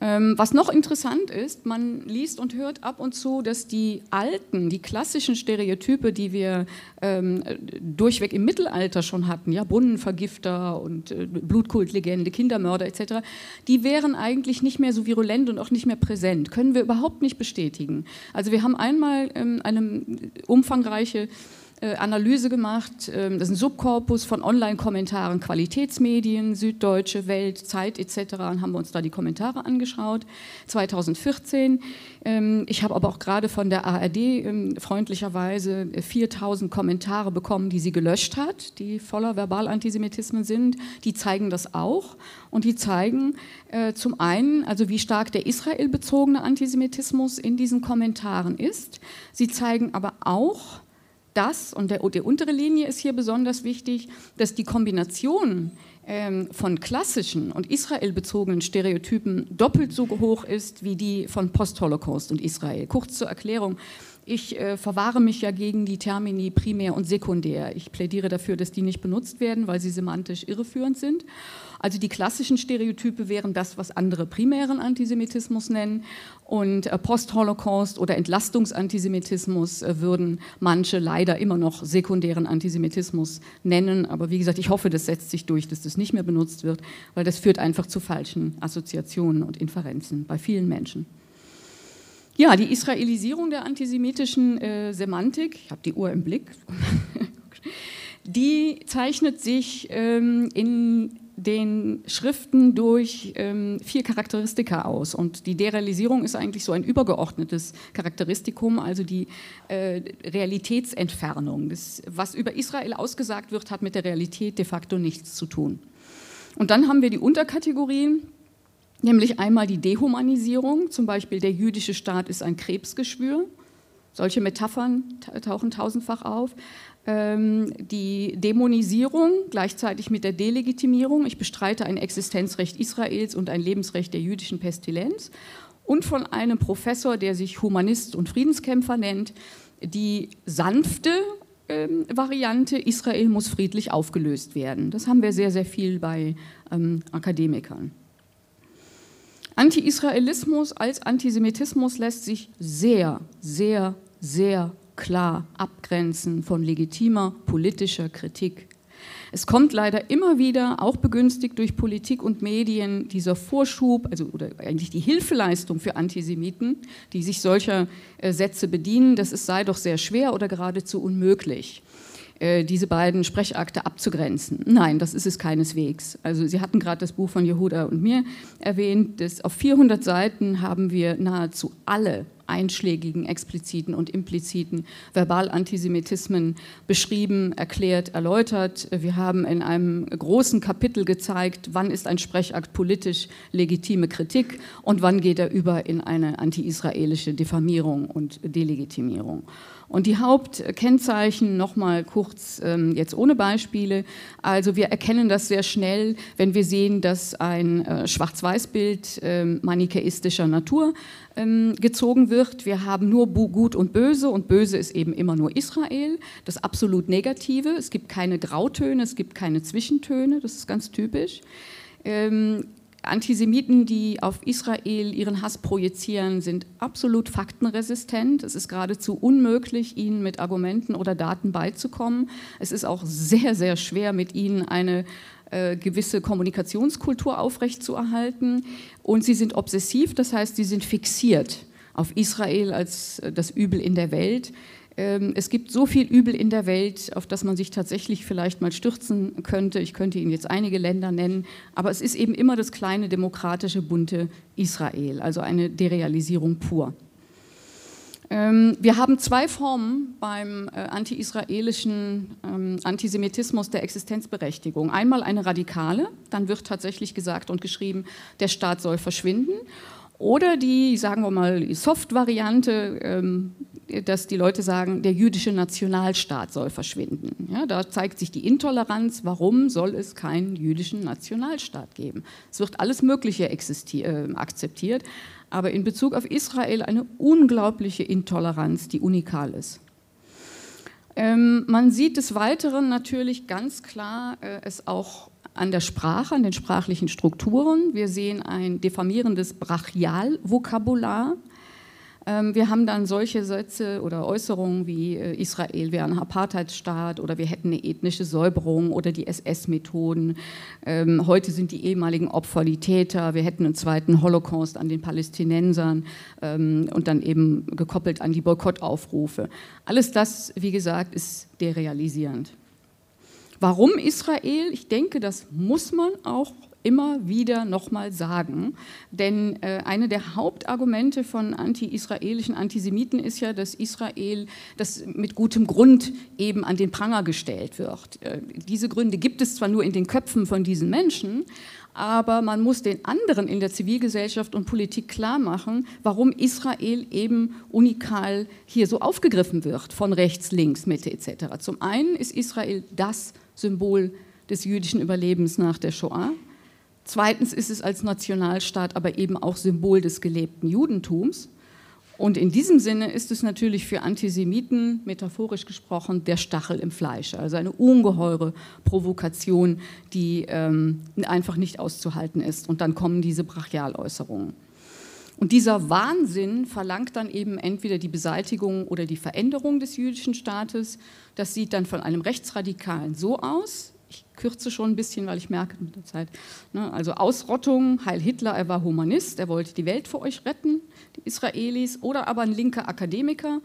Ähm, was noch interessant ist, man liest und hört ab und zu, dass die alten, die klassischen Stereotype, die wir ähm, durchweg im Mittelalter schon hatten, ja, Brunnenvergifter und äh, Blutkultlegende, Kindermörder etc., die wären eigentlich nicht mehr so virulent und auch nicht mehr präsent. Können wir überhaupt nicht bestätigen. Also wir haben einmal ähm, eine umfangreiche äh, Analyse gemacht. Ähm, das ist ein Subkorpus von Online-Kommentaren, Qualitätsmedien, Süddeutsche, Welt, Zeit etc. Und haben wir uns da die Kommentare angeschaut. 2014. Ähm, ich habe aber auch gerade von der ARD ähm, freundlicherweise 4000 Kommentare bekommen, die sie gelöscht hat, die voller Verbalantisemitismen sind. Die zeigen das auch. Und die zeigen äh, zum einen, also wie stark der israelbezogene Antisemitismus in diesen Kommentaren ist. Sie zeigen aber auch, das, und der, die untere Linie ist hier besonders wichtig, dass die Kombination ähm, von klassischen und israelbezogenen Stereotypen doppelt so hoch ist wie die von Post-Holocaust und Israel. Kurz zur Erklärung. Ich äh, verwahre mich ja gegen die Termini primär und sekundär. Ich plädiere dafür, dass die nicht benutzt werden, weil sie semantisch irreführend sind. Also die klassischen Stereotype wären das, was andere primären Antisemitismus nennen. Und äh, Post-Holocaust oder Entlastungsantisemitismus äh, würden manche leider immer noch sekundären Antisemitismus nennen. Aber wie gesagt, ich hoffe, das setzt sich durch, dass das nicht mehr benutzt wird, weil das führt einfach zu falschen Assoziationen und Inferenzen bei vielen Menschen. Ja, die Israelisierung der antisemitischen äh, Semantik, ich habe die Uhr im Blick, (laughs) die zeichnet sich ähm, in den Schriften durch ähm, vier Charakteristika aus. Und die Derealisierung ist eigentlich so ein übergeordnetes Charakteristikum, also die äh, Realitätsentfernung. Das, was über Israel ausgesagt wird, hat mit der Realität de facto nichts zu tun. Und dann haben wir die Unterkategorien, nämlich einmal die Dehumanisierung, zum Beispiel der jüdische Staat ist ein Krebsgeschwür. Solche Metaphern tauchen tausendfach auf. Ähm, die Dämonisierung gleichzeitig mit der Delegitimierung. Ich bestreite ein Existenzrecht Israels und ein Lebensrecht der jüdischen Pestilenz. Und von einem Professor, der sich Humanist und Friedenskämpfer nennt, die sanfte ähm, Variante, Israel muss friedlich aufgelöst werden. Das haben wir sehr, sehr viel bei ähm, Akademikern. Anti-Israelismus als Antisemitismus lässt sich sehr, sehr, sehr klar abgrenzen von legitimer politischer Kritik. Es kommt leider immer wieder, auch begünstigt durch Politik und Medien, dieser Vorschub, also oder eigentlich die Hilfeleistung für Antisemiten, die sich solcher äh, Sätze bedienen, dass es sei doch sehr schwer oder geradezu unmöglich äh, diese beiden Sprechakte abzugrenzen. Nein, das ist es keineswegs. Also Sie hatten gerade das Buch von Jehuda und mir erwähnt, dass auf 400 Seiten haben wir nahezu alle einschlägigen, expliziten und impliziten Verbalantisemitismen beschrieben, erklärt, erläutert. Wir haben in einem großen Kapitel gezeigt, wann ist ein Sprechakt politisch legitime Kritik und wann geht er über in eine anti-israelische Diffamierung und Delegitimierung. Und die Hauptkennzeichen nochmal kurz ähm, jetzt ohne Beispiele. Also wir erkennen das sehr schnell, wenn wir sehen, dass ein äh, Schwarz-Weiß-Bild äh, manichäistischer Natur ähm, gezogen wird. Wir haben nur Gut und Böse und Böse ist eben immer nur Israel, das absolut Negative. Es gibt keine Grautöne, es gibt keine Zwischentöne, das ist ganz typisch. Ähm, Antisemiten, die auf Israel ihren Hass projizieren, sind absolut faktenresistent. Es ist geradezu unmöglich, ihnen mit Argumenten oder Daten beizukommen. Es ist auch sehr, sehr schwer, mit ihnen eine äh, gewisse Kommunikationskultur aufrechtzuerhalten. Und sie sind obsessiv, das heißt, sie sind fixiert auf Israel als äh, das Übel in der Welt. Ähm, es gibt so viel Übel in der Welt, auf das man sich tatsächlich vielleicht mal stürzen könnte. Ich könnte Ihnen jetzt einige Länder nennen, aber es ist eben immer das kleine demokratische, bunte Israel, also eine Derealisierung pur. Ähm, wir haben zwei Formen beim äh, anti-israelischen ähm, Antisemitismus der Existenzberechtigung. Einmal eine radikale, dann wird tatsächlich gesagt und geschrieben, der Staat soll verschwinden. Oder die, sagen wir mal, Soft-Variante, dass die Leute sagen, der jüdische Nationalstaat soll verschwinden. Ja, da zeigt sich die Intoleranz, warum soll es keinen jüdischen Nationalstaat geben. Es wird alles Mögliche äh, akzeptiert, aber in Bezug auf Israel eine unglaubliche Intoleranz, die unikal ist. Ähm, man sieht des Weiteren natürlich ganz klar äh, es auch an der Sprache, an den sprachlichen Strukturen. Wir sehen ein diffamierendes Brachialvokabular. Ähm, wir haben dann solche Sätze oder Äußerungen wie äh, Israel wäre ein Apartheidsstaat oder wir hätten eine ethnische Säuberung oder die SS-Methoden. Ähm, heute sind die ehemaligen Opfer die Täter. Wir hätten einen zweiten Holocaust an den Palästinensern ähm, und dann eben gekoppelt an die Boykottaufrufe. Alles das, wie gesagt, ist derealisierend. Warum Israel? Ich denke, das muss man auch immer wieder nochmal sagen. Denn äh, eine der Hauptargumente von anti-israelischen Antisemiten ist ja, dass Israel das mit gutem Grund eben an den Pranger gestellt wird. Äh, diese Gründe gibt es zwar nur in den Köpfen von diesen Menschen, aber man muss den anderen in der Zivilgesellschaft und Politik klar machen, warum Israel eben unikal hier so aufgegriffen wird, von rechts, links, Mitte etc. Zum einen ist Israel das Symbol des jüdischen Überlebens nach der Shoah. Zweitens ist es als Nationalstaat aber eben auch Symbol des gelebten Judentums. Und in diesem Sinne ist es natürlich für Antisemiten, metaphorisch gesprochen, der Stachel im Fleisch. Also eine ungeheure Provokation, die ähm, einfach nicht auszuhalten ist. Und dann kommen diese Brachialäußerungen. Und dieser Wahnsinn verlangt dann eben entweder die Beseitigung oder die Veränderung des jüdischen Staates. Das sieht dann von einem Rechtsradikalen so aus, ich kürze schon ein bisschen, weil ich merke mit der Zeit, ne, also Ausrottung, Heil Hitler, er war Humanist, er wollte die Welt vor euch retten, die Israelis, oder aber ein linker Akademiker.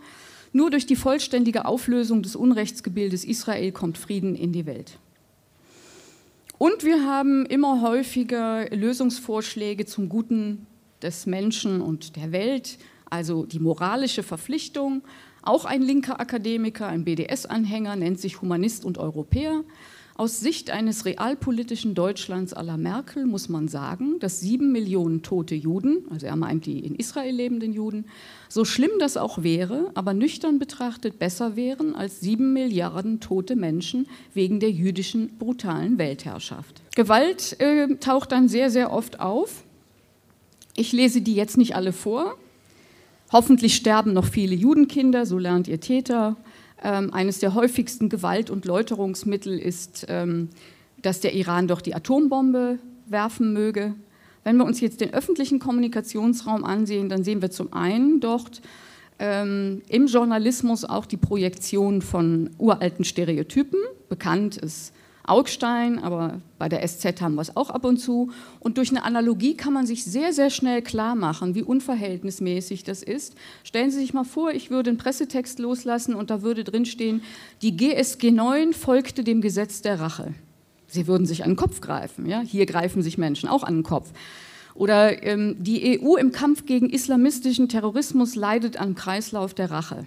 Nur durch die vollständige Auflösung des Unrechtsgebildes Israel kommt Frieden in die Welt. Und wir haben immer häufiger Lösungsvorschläge zum Guten des Menschen und der Welt, also die moralische Verpflichtung. Auch ein linker Akademiker, ein BDS-Anhänger, nennt sich Humanist und Europäer. Aus Sicht eines realpolitischen Deutschlands à la Merkel muss man sagen, dass sieben Millionen tote Juden, also er meint die in Israel lebenden Juden, so schlimm das auch wäre, aber nüchtern betrachtet besser wären als sieben Milliarden tote Menschen wegen der jüdischen brutalen Weltherrschaft. Gewalt äh, taucht dann sehr, sehr oft auf. Ich lese die jetzt nicht alle vor. Hoffentlich sterben noch viele Judenkinder, so lernt ihr Täter ähm, eines der häufigsten Gewalt- und Läuterungsmittel ist, ähm, dass der Iran doch die Atombombe werfen möge. Wenn wir uns jetzt den öffentlichen Kommunikationsraum ansehen, dann sehen wir zum einen dort ähm, im Journalismus auch die Projektion von uralten Stereotypen. Bekannt ist Augstein, aber bei der SZ haben wir es auch ab und zu. Und durch eine Analogie kann man sich sehr, sehr schnell klar machen, wie unverhältnismäßig das ist. Stellen Sie sich mal vor, ich würde einen Pressetext loslassen und da würde drinstehen, die GSG 9 folgte dem Gesetz der Rache. Sie würden sich an den Kopf greifen. Ja? Hier greifen sich Menschen auch an den Kopf. Oder ähm, die EU im Kampf gegen islamistischen Terrorismus leidet am Kreislauf der Rache.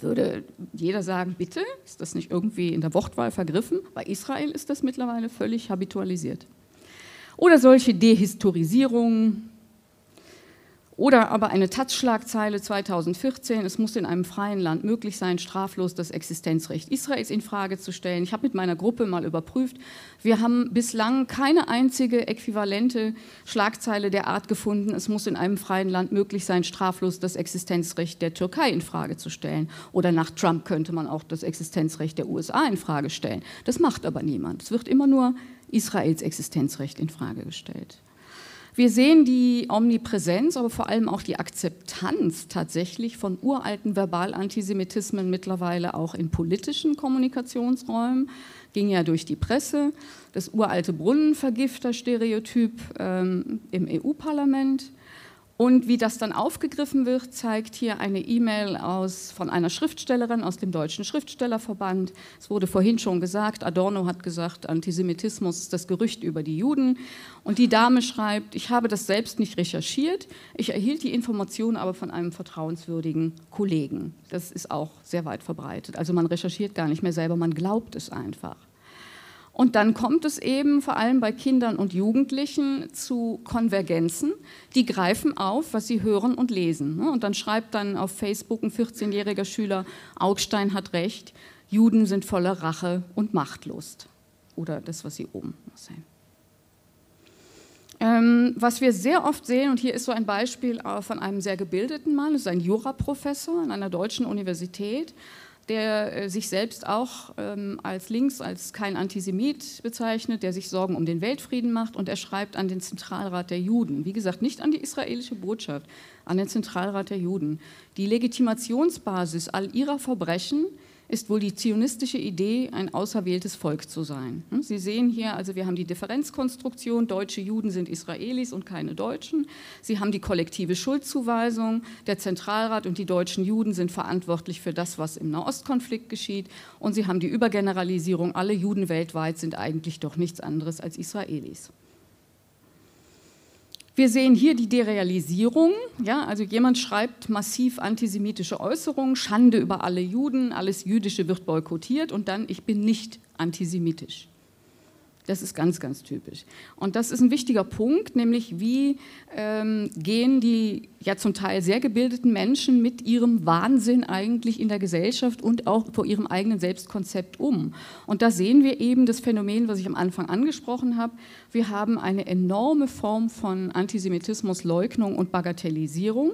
Würde jeder sagen, bitte, ist das nicht irgendwie in der Wortwahl vergriffen? Bei Israel ist das mittlerweile völlig habitualisiert. Oder solche Dehistorisierungen, oder aber eine Taz-Schlagzeile 2014, es muss in einem freien Land möglich sein, straflos das Existenzrecht Israels in Frage zu stellen. Ich habe mit meiner Gruppe mal überprüft, wir haben bislang keine einzige äquivalente Schlagzeile der Art gefunden, es muss in einem freien Land möglich sein, straflos das Existenzrecht der Türkei in Frage zu stellen. Oder nach Trump könnte man auch das Existenzrecht der USA in Frage stellen. Das macht aber niemand. Es wird immer nur Israels Existenzrecht in Frage gestellt. Wir sehen die Omnipräsenz, aber vor allem auch die Akzeptanz tatsächlich von uralten Verbalantisemitismen mittlerweile auch in politischen Kommunikationsräumen. Ging ja durch die Presse. Das uralte Brunnenvergifter-Stereotyp ähm, im EU-Parlament. Und wie das dann aufgegriffen wird, zeigt hier eine E-Mail von einer Schriftstellerin aus dem Deutschen Schriftstellerverband. Es wurde vorhin schon gesagt, Adorno hat gesagt, Antisemitismus ist das Gerücht über die Juden. Und die Dame schreibt, ich habe das selbst nicht recherchiert, ich erhielt die Information aber von einem vertrauenswürdigen Kollegen. Das ist auch sehr weit verbreitet. Also man recherchiert gar nicht mehr selber, man glaubt es einfach. Und dann kommt es eben vor allem bei Kindern und Jugendlichen zu Konvergenzen. Die greifen auf, was sie hören und lesen. Ne? Und dann schreibt dann auf Facebook ein 14-jähriger Schüler, Augstein hat recht, Juden sind voller Rache und Machtlust. Oder das, was sie oben sehen. Ähm, was wir sehr oft sehen, und hier ist so ein Beispiel äh, von einem sehr gebildeten Mann, das ist ein Juraprofessor an einer deutschen Universität, der äh, sich selbst auch ähm, als links, als kein Antisemit bezeichnet, der sich Sorgen um den Weltfrieden macht und er schreibt an den Zentralrat der Juden. Wie gesagt, nicht an die israelische Botschaft, an den Zentralrat der Juden. Die Legitimationsbasis all ihrer Verbrechen ist wohl die zionistische Idee, ein auserwähltes Volk zu sein. Hm? Sie sehen hier, also wir haben die Differenzkonstruktion, deutsche Juden sind Israelis und keine Deutschen. Sie haben die kollektive Schuldzuweisung, der Zentralrat und die deutschen Juden sind verantwortlich für das, was im Nahostkonflikt geschieht. Und Sie haben die Übergeneralisierung, alle Juden weltweit sind eigentlich doch nichts anderes als Israelis. Wir sehen hier die Derealisierung. Ja, also jemand schreibt massiv antisemitische Äußerungen, Schande über alle Juden, alles Jüdische wird boykottiert und dann, ich bin nicht antisemitisch. Das ist ganz, ganz typisch. Und das ist ein wichtiger Punkt, nämlich wie ähm, gehen die ja zum Teil sehr gebildeten Menschen mit ihrem Wahnsinn eigentlich in der Gesellschaft und auch vor ihrem eigenen Selbstkonzept um. Und da sehen wir eben das Phänomen, was ich am Anfang angesprochen habe. Wir haben eine enorme Form von Antisemitismus, Leugnung und Bagatellisierung.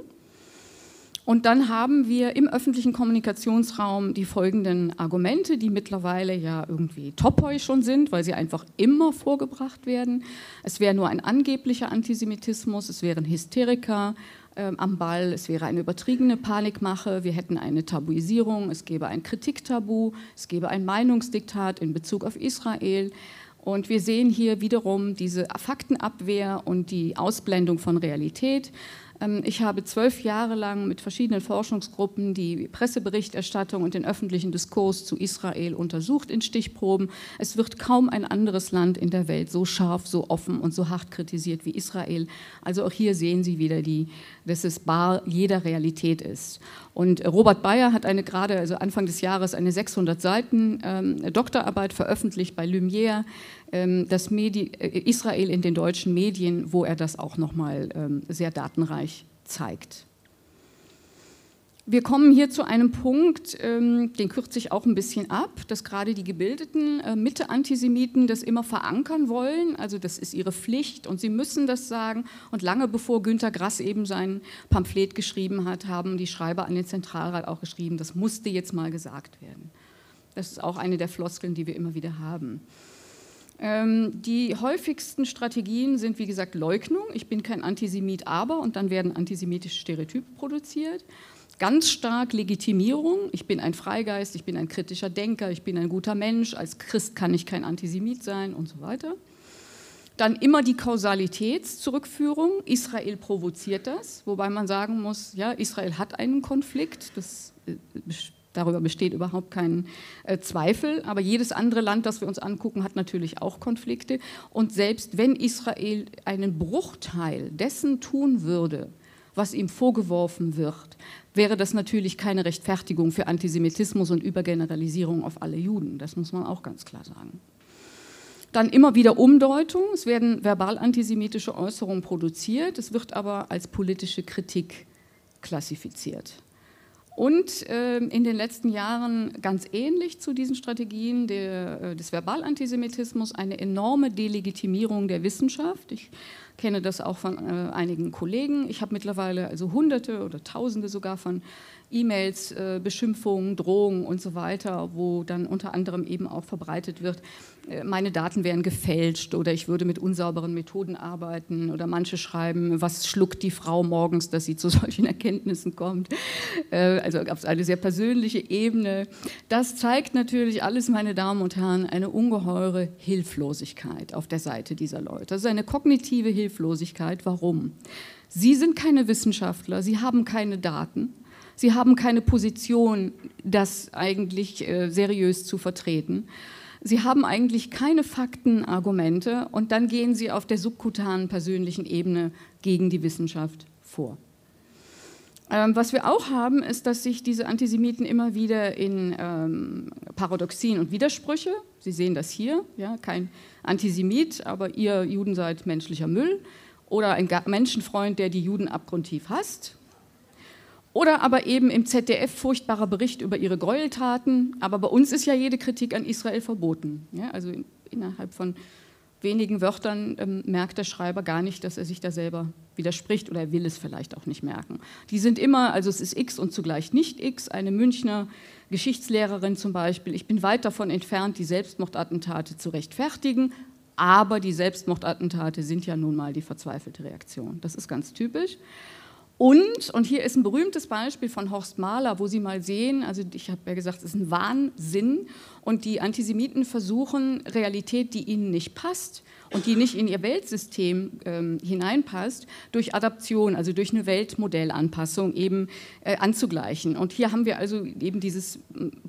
Und dann haben wir im öffentlichen Kommunikationsraum die folgenden Argumente, die mittlerweile ja irgendwie topoi schon sind, weil sie einfach immer vorgebracht werden. Es wäre nur ein angeblicher Antisemitismus, es wären Hysteriker äh, am Ball, es wäre eine übertriebene Panikmache, wir hätten eine Tabuisierung, es gäbe ein Kritiktabu, es gäbe ein Meinungsdiktat in Bezug auf Israel. Und wir sehen hier wiederum diese Faktenabwehr und die Ausblendung von Realität. Ähm, ich habe zwölf Jahre lang mit verschiedenen Forschungsgruppen die Presseberichterstattung und den öffentlichen Diskurs zu Israel untersucht in Stichproben. Es wird kaum ein anderes Land in der Welt so scharf, so offen und so hart kritisiert wie Israel. Also auch hier sehen Sie wieder, die, dass es bar jeder Realität ist. Und Robert Bayer hat eine gerade, also Anfang des Jahres, eine 600 Seiten ähm, Doktorarbeit veröffentlicht bei Lumière, das Medi äh, Israel in den deutschen Medien, wo er das auch nochmal ähm, sehr datenreich zeigt. Wir kommen hier zu einem Punkt, ähm, den kürze ich auch ein bisschen ab, dass gerade die gebildeten äh, Mitte-Antisemiten das immer verankern wollen. Also das ist ihre Pflicht und sie müssen das sagen. Und lange bevor Günter Grass eben sein Pamphlet geschrieben hat, haben die Schreiber an den Zentralrat auch geschrieben, das musste jetzt mal gesagt werden. Das ist auch eine der Floskeln, die wir immer wieder haben. Ähm, die häufigsten Strategien sind, wie gesagt, Leugnung. Ich bin kein Antisemit, aber, und dann werden antisemitische Stereotype produziert. Ganz stark Legitimierung. Ich bin ein Freigeist, ich bin ein kritischer Denker, ich bin ein guter Mensch. Als Christ kann ich kein Antisemit sein und so weiter. Dann immer die Kausalitätszurückführung. Israel provoziert das, wobei man sagen muss, ja, Israel hat einen Konflikt. Das äh, Darüber besteht überhaupt kein äh, Zweifel. Aber jedes andere Land, das wir uns angucken, hat natürlich auch Konflikte. Und selbst wenn Israel einen Bruchteil dessen tun würde, was ihm vorgeworfen wird, wäre das natürlich keine Rechtfertigung für Antisemitismus und Übergeneralisierung auf alle Juden. Das muss man auch ganz klar sagen. Dann immer wieder Umdeutung. Es werden verbal antisemitische Äußerungen produziert. Es wird aber als politische Kritik klassifiziert. Und äh, in den letzten Jahren ganz ähnlich zu diesen Strategien der, äh, des Verbalantisemitismus eine enorme Delegitimierung der Wissenschaft. Ich kenne das auch von äh, einigen Kollegen. Ich habe mittlerweile also Hunderte oder Tausende sogar von E-Mails, äh, Beschimpfungen, Drohungen und so weiter, wo dann unter anderem eben auch verbreitet wird, äh, meine Daten wären gefälscht oder ich würde mit unsauberen Methoden arbeiten oder manche schreiben, was schluckt die Frau morgens, dass sie zu (laughs) solchen Erkenntnissen kommt. Äh, also auf eine sehr persönliche Ebene. Das zeigt natürlich alles, meine Damen und Herren, eine ungeheure Hilflosigkeit auf der Seite dieser Leute. Das ist eine kognitive Hilflosigkeit. Warum? Sie sind keine Wissenschaftler, sie haben keine Daten. Sie haben keine Position, das eigentlich äh, seriös zu vertreten. Sie haben eigentlich keine Faktenargumente und dann gehen Sie auf der subkutanen persönlichen Ebene gegen die Wissenschaft vor. Ähm, was wir auch haben, ist, dass sich diese Antisemiten immer wieder in ähm, Paradoxien und Widersprüche, Sie sehen das hier, ja, kein Antisemit, aber ihr Juden seid menschlicher Müll, oder ein Menschenfreund, der die Juden abgrundtief hasst, oder aber eben im ZDF furchtbarer Bericht über ihre Gräueltaten. Aber bei uns ist ja jede Kritik an Israel verboten. Ja, also innerhalb von wenigen Wörtern ähm, merkt der Schreiber gar nicht, dass er sich da selber widerspricht oder er will es vielleicht auch nicht merken. Die sind immer, also es ist X und zugleich nicht X. Eine Münchner Geschichtslehrerin zum Beispiel, ich bin weit davon entfernt, die Selbstmordattentate zu rechtfertigen, aber die Selbstmordattentate sind ja nun mal die verzweifelte Reaktion. Das ist ganz typisch. Und, und hier ist ein berühmtes Beispiel von Horst Mahler, wo Sie mal sehen, also ich habe ja gesagt, es ist ein Wahnsinn und die Antisemiten versuchen, Realität, die ihnen nicht passt, und die nicht in ihr Weltsystem ähm, hineinpasst, durch Adaption, also durch eine Weltmodellanpassung eben äh, anzugleichen. Und hier haben wir also eben dieses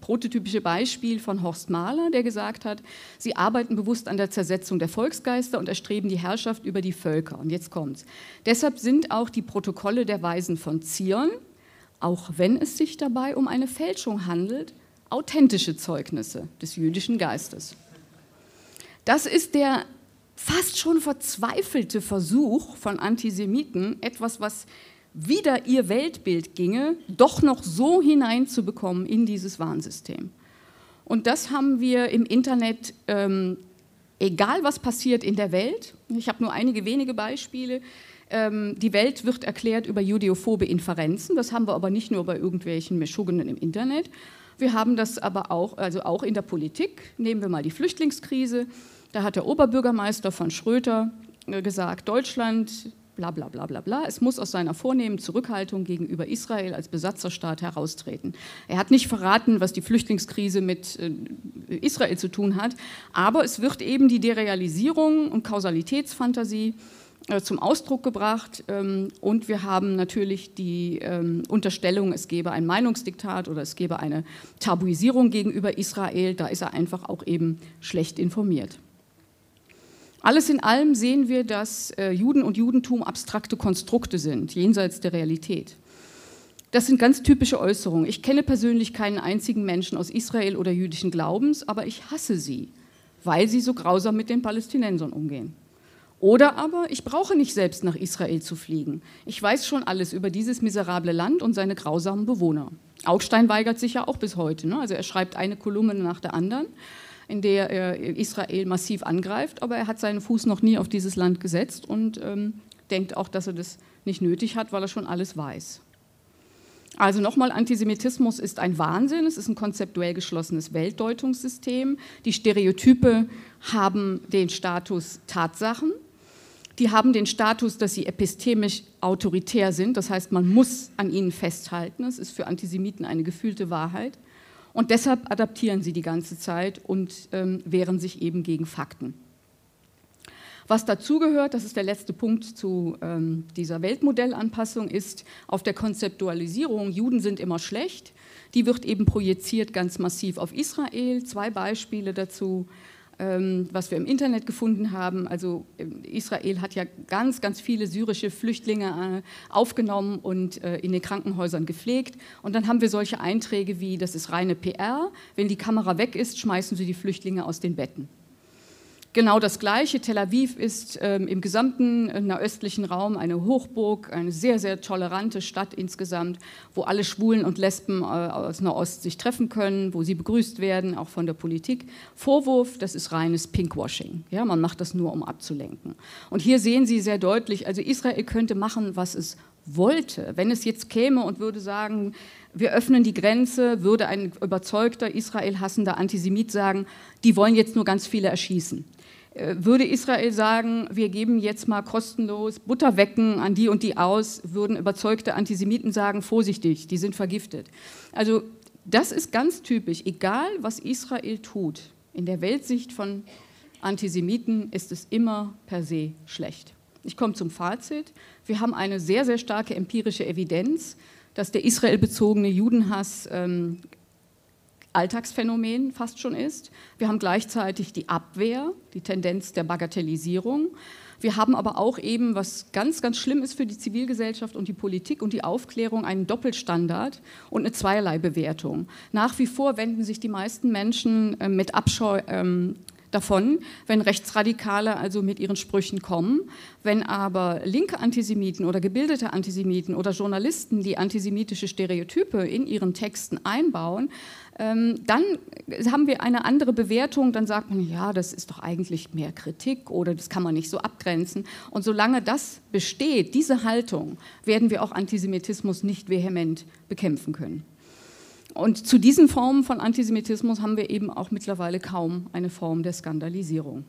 prototypische Beispiel von Horst Mahler, der gesagt hat, sie arbeiten bewusst an der Zersetzung der Volksgeister und erstreben die Herrschaft über die Völker. Und jetzt kommt's. Deshalb sind auch die Protokolle der Weisen von Zion, auch wenn es sich dabei um eine Fälschung handelt, authentische Zeugnisse des jüdischen Geistes. Das ist der fast schon verzweifelte Versuch von Antisemiten, etwas, was wieder ihr Weltbild ginge, doch noch so hineinzubekommen in dieses Warnsystem. Und das haben wir im Internet, ähm, egal was passiert in der Welt, ich habe nur einige wenige Beispiele, ähm, die Welt wird erklärt über judeophobe Inferenzen, das haben wir aber nicht nur bei irgendwelchen Meschugenen im Internet, wir haben das aber auch, also auch in der Politik, nehmen wir mal die Flüchtlingskrise, da hat der Oberbürgermeister von Schröter äh, gesagt, Deutschland, bla bla bla bla bla, es muss aus seiner vornehmen Zurückhaltung gegenüber Israel als Besatzerstaat heraustreten. Er hat nicht verraten, was die Flüchtlingskrise mit äh, Israel zu tun hat, aber es wird eben die Derealisierung und Kausalitätsfantasie zum Ausdruck gebracht ähm, und wir haben natürlich die ähm, Unterstellung, es gebe ein Meinungsdiktat oder es gebe eine Tabuisierung gegenüber Israel, da ist er einfach auch eben schlecht informiert. Alles in allem sehen wir, dass äh, Juden und Judentum abstrakte Konstrukte sind, jenseits der Realität. Das sind ganz typische Äußerungen. Ich kenne persönlich keinen einzigen Menschen aus Israel oder jüdischen Glaubens, aber ich hasse sie, weil sie so grausam mit den Palästinensern umgehen. Oder aber, ich brauche nicht selbst nach Israel zu fliegen. Ich weiß schon alles über dieses miserable Land und seine grausamen Bewohner. Augstein weigert sich ja auch bis heute. Ne? Also er schreibt eine Kolumne nach der anderen in der er Israel massiv angreift, aber er hat seinen Fuß noch nie auf dieses Land gesetzt und ähm, denkt auch, dass er das nicht nötig hat, weil er schon alles weiß. Also nochmal, Antisemitismus ist ein Wahnsinn, es ist ein konzeptuell geschlossenes Weltdeutungssystem. Die Stereotype haben den Status Tatsachen, die haben den Status, dass sie epistemisch autoritär sind, das heißt, man muss an ihnen festhalten, es ist für Antisemiten eine gefühlte Wahrheit. Und deshalb adaptieren sie die ganze Zeit und ähm, wehren sich eben gegen Fakten. Was dazugehört, das ist der letzte Punkt zu ähm, dieser Weltmodellanpassung, ist auf der Konzeptualisierung, Juden sind immer schlecht, die wird eben projiziert ganz massiv auf Israel. Zwei Beispiele dazu. Ähm, was wir im Internet gefunden haben. Also ähm, Israel hat ja ganz, ganz viele syrische Flüchtlinge äh, aufgenommen und äh, in den Krankenhäusern gepflegt. Und dann haben wir solche Einträge wie, das ist reine PR, wenn die Kamera weg ist, schmeißen sie die Flüchtlinge aus den Betten genau das Gleiche. Tel Aviv ist ähm, im gesamten äh, nahöstlichen Raum eine Hochburg, eine sehr, sehr tolerante Stadt insgesamt, wo alle Schwulen und Lesben äh, aus Nahost sich treffen können, wo sie begrüßt werden, auch von der Politik. Vorwurf, das ist reines Pinkwashing. Ja, man macht das nur, um abzulenken. Und hier sehen Sie sehr deutlich, also Israel könnte machen, was es wollte. Wenn es jetzt käme und würde sagen, wir öffnen die Grenze, würde ein überzeugter Israel hassender Antisemit sagen, die wollen jetzt nur ganz viele erschießen. Äh, würde Israel sagen, wir geben jetzt mal kostenlos Butterwecken an die und die aus, würden überzeugte Antisemiten sagen, vorsichtig, die sind vergiftet. Also das ist ganz typisch. Egal, was Israel tut, in der Weltsicht von Antisemiten ist es immer per se schlecht. Ich komme zum Fazit. Wir haben eine sehr, sehr starke empirische Evidenz, dass der israelbezogene Judenhass ähm, Alltagsphänomen fast schon ist. Wir haben gleichzeitig die Abwehr, die Tendenz der Bagatellisierung. Wir haben aber auch eben, was ganz, ganz schlimm ist für die Zivilgesellschaft und die Politik und die Aufklärung, einen Doppelstandard und eine Zweierlei-Bewertung. Nach wie vor wenden sich die meisten Menschen äh, mit Abscheu ähm, davon, wenn Rechtsradikale also mit ihren Sprüchen kommen. Wenn aber linke Antisemiten oder gebildete Antisemiten oder Journalisten die antisemitische Stereotype in ihren Texten einbauen, ähm, dann haben wir eine andere Bewertung, dann sagt man, ja, das ist doch eigentlich mehr Kritik oder das kann man nicht so abgrenzen. Und solange das besteht, diese Haltung, werden wir auch Antisemitismus nicht vehement bekämpfen können. Und zu diesen Formen von Antisemitismus haben wir eben auch mittlerweile kaum eine Form der Skandalisierung.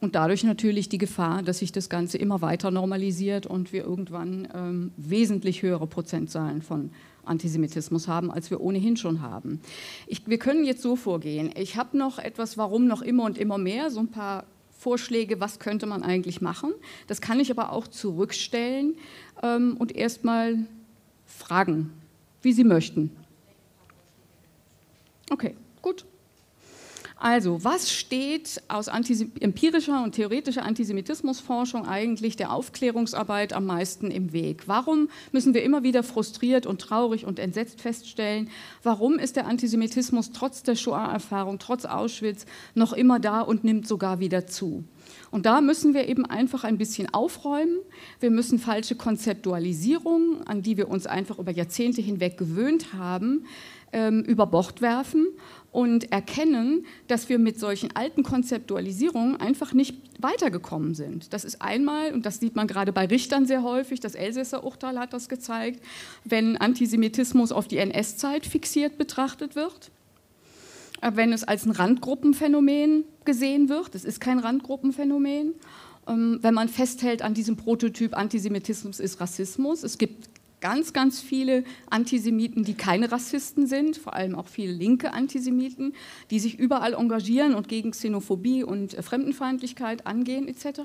Und dadurch natürlich die Gefahr, dass sich das Ganze immer weiter normalisiert und wir irgendwann ähm, wesentlich höhere Prozentzahlen von Antisemitismus haben, als wir ohnehin schon haben. Ich, wir können jetzt so vorgehen. Ich habe noch etwas, warum noch immer und immer mehr, so ein paar Vorschläge, was könnte man eigentlich machen. Das kann ich aber auch zurückstellen ähm, und erstmal fragen, wie Sie möchten. Okay, gut. Also, was steht aus empirischer und theoretischer Antisemitismusforschung eigentlich der Aufklärungsarbeit am meisten im Weg? Warum müssen wir immer wieder frustriert und traurig und entsetzt feststellen, warum ist der Antisemitismus trotz der Shoah-Erfahrung, trotz Auschwitz noch immer da und nimmt sogar wieder zu? Und da müssen wir eben einfach ein bisschen aufräumen. Wir müssen falsche Konzeptualisierungen, an die wir uns einfach über Jahrzehnte hinweg gewöhnt haben, ähm, über Bord werfen und erkennen, dass wir mit solchen alten Konzeptualisierungen einfach nicht weitergekommen sind. Das ist einmal, und das sieht man gerade bei Richtern sehr häufig, das Elsässer Urteil hat das gezeigt, wenn Antisemitismus auf die NS-Zeit fixiert betrachtet wird, wenn es als ein Randgruppenphänomen gesehen wird, es ist kein Randgruppenphänomen, ähm, wenn man festhält an diesem Prototyp Antisemitismus ist Rassismus. Es gibt ganz, ganz viele Antisemiten, die keine Rassisten sind, vor allem auch viele linke Antisemiten, die sich überall engagieren und gegen Xenophobie und äh, Fremdenfeindlichkeit angehen etc.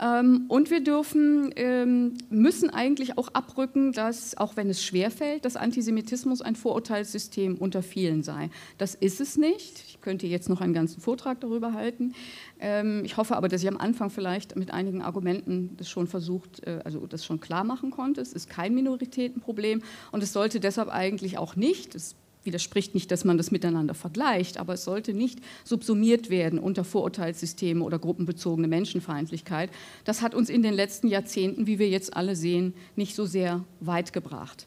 Ähm, und wir dürfen, ähm, müssen eigentlich auch abrücken, dass, auch wenn es schwerfällt, dass Antisemitismus ein Vorurteilssystem unter vielen sei. Das ist es nicht. Ich könnte jetzt noch einen ganzen Vortrag darüber halten. Ähm, ich hoffe aber, dass ich am Anfang vielleicht mit einigen Argumenten das schon versucht, äh, also das schon klar machen konnte. Es ist kein Minoritätenproblem und es sollte deshalb eigentlich auch nicht, das widerspricht nicht, dass man das miteinander vergleicht, aber es sollte nicht subsumiert werden unter Vorurteilssysteme oder gruppenbezogene Menschenfeindlichkeit. Das hat uns in den letzten Jahrzehnten, wie wir jetzt alle sehen, nicht so sehr weit gebracht.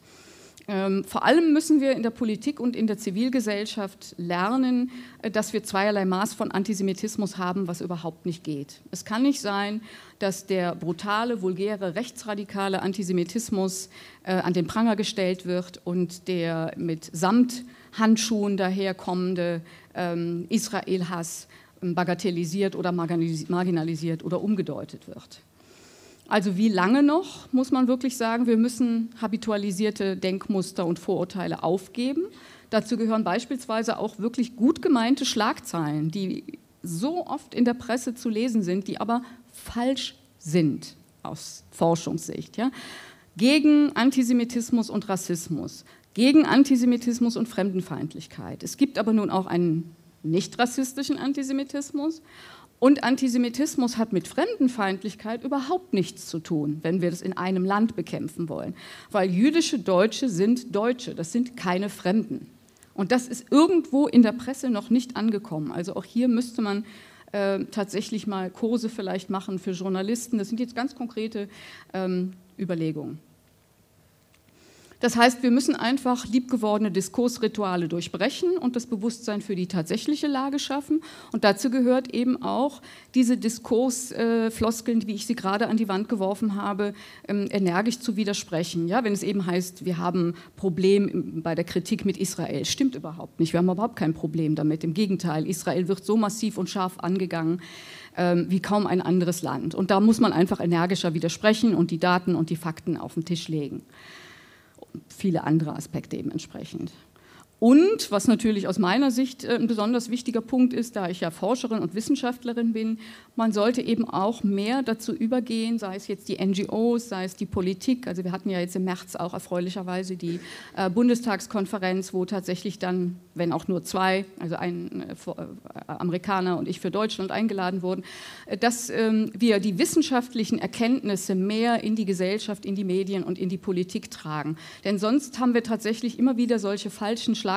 Ähm, vor allem müssen wir in der Politik und in der Zivilgesellschaft lernen, äh, dass wir zweierlei Maß von Antisemitismus haben, was überhaupt nicht geht. Es kann nicht sein, dass der brutale, vulgäre, rechtsradikale Antisemitismus äh, an den Pranger gestellt wird und der mit Samthandschuhen daherkommende ähm, Israel-Hass ähm, bagatellisiert oder marginalisiert oder umgedeutet wird. Also wie lange noch, muss man wirklich sagen, wir müssen habitualisierte Denkmuster und Vorurteile aufgeben. Dazu gehören beispielsweise auch wirklich gut gemeinte Schlagzeilen, die so oft in der Presse zu lesen sind, die aber falsch sind aus Forschungssicht. Ja? Gegen Antisemitismus und Rassismus, gegen Antisemitismus und Fremdenfeindlichkeit. Es gibt aber nun auch einen nicht rassistischen Antisemitismus und Antisemitismus hat mit Fremdenfeindlichkeit überhaupt nichts zu tun, wenn wir das in einem Land bekämpfen wollen. Weil jüdische Deutsche sind Deutsche, das sind keine Fremden. Und das ist irgendwo in der Presse noch nicht angekommen. Also auch hier müsste man äh, tatsächlich mal Kurse vielleicht machen für Journalisten. Das sind jetzt ganz konkrete ähm, Überlegungen. Das heißt, wir müssen einfach liebgewordene Diskursrituale durchbrechen und das Bewusstsein für die tatsächliche Lage schaffen. Und dazu gehört eben auch diese Diskursfloskeln, wie ich sie gerade an die Wand geworfen habe, ähm, energisch zu widersprechen. Ja, wenn es eben heißt, wir haben Problem bei der Kritik mit Israel. Stimmt überhaupt nicht. Wir haben überhaupt kein Problem damit. Im Gegenteil, Israel wird so massiv und scharf angegangen ähm, wie kaum ein anderes Land. Und da muss man einfach energischer widersprechen und die Daten und die Fakten auf den Tisch legen viele andere Aspekte eben entsprechend. Und was natürlich aus meiner Sicht äh, ein besonders wichtiger Punkt ist, da ich ja Forscherin und Wissenschaftlerin bin, man sollte eben auch mehr dazu übergehen, sei es jetzt die NGOs, sei es die Politik. Also wir hatten ja jetzt im März auch erfreulicherweise die äh, Bundestagskonferenz, wo tatsächlich dann, wenn auch nur zwei, also ein äh, Amerikaner und ich für Deutschland eingeladen wurden, dass ähm, wir die wissenschaftlichen Erkenntnisse mehr in die Gesellschaft, in die Medien und in die Politik tragen. Denn sonst haben wir tatsächlich immer wieder solche falschen Schlagzeilen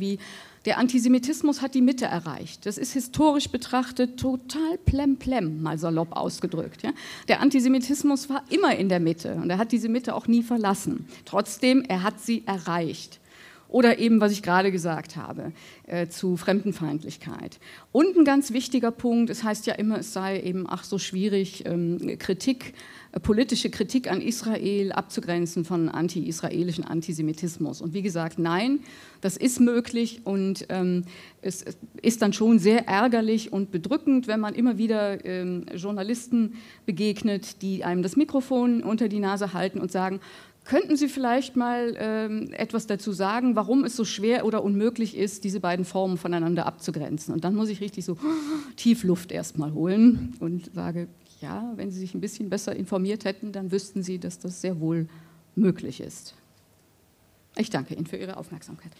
wie der Antisemitismus hat die Mitte erreicht. Das ist historisch betrachtet total plemplem, mal salopp ausgedrückt. Ja? Der Antisemitismus war immer in der Mitte und er hat diese Mitte auch nie verlassen. Trotzdem, er hat sie erreicht. Oder eben, was ich gerade gesagt habe, äh, zu Fremdenfeindlichkeit. Und ein ganz wichtiger Punkt, es heißt ja immer, es sei eben ach so schwierig, ähm, Kritik, äh, politische Kritik an Israel abzugrenzen von anti-israelischen Antisemitismus. Und wie gesagt, nein, das ist möglich und ähm, es ist dann schon sehr ärgerlich und bedrückend, wenn man immer wieder ähm, Journalisten begegnet, die einem das Mikrofon unter die Nase halten und sagen, Könnten Sie vielleicht mal ähm, etwas dazu sagen, warum es so schwer oder unmöglich ist, diese beiden Formen voneinander abzugrenzen? Und dann muss ich richtig so (gasps) tief Luft erstmal holen und sage, ja, wenn Sie sich ein bisschen besser informiert hätten, dann wüssten Sie, dass das sehr wohl möglich ist. Ich danke Ihnen für Ihre Aufmerksamkeit.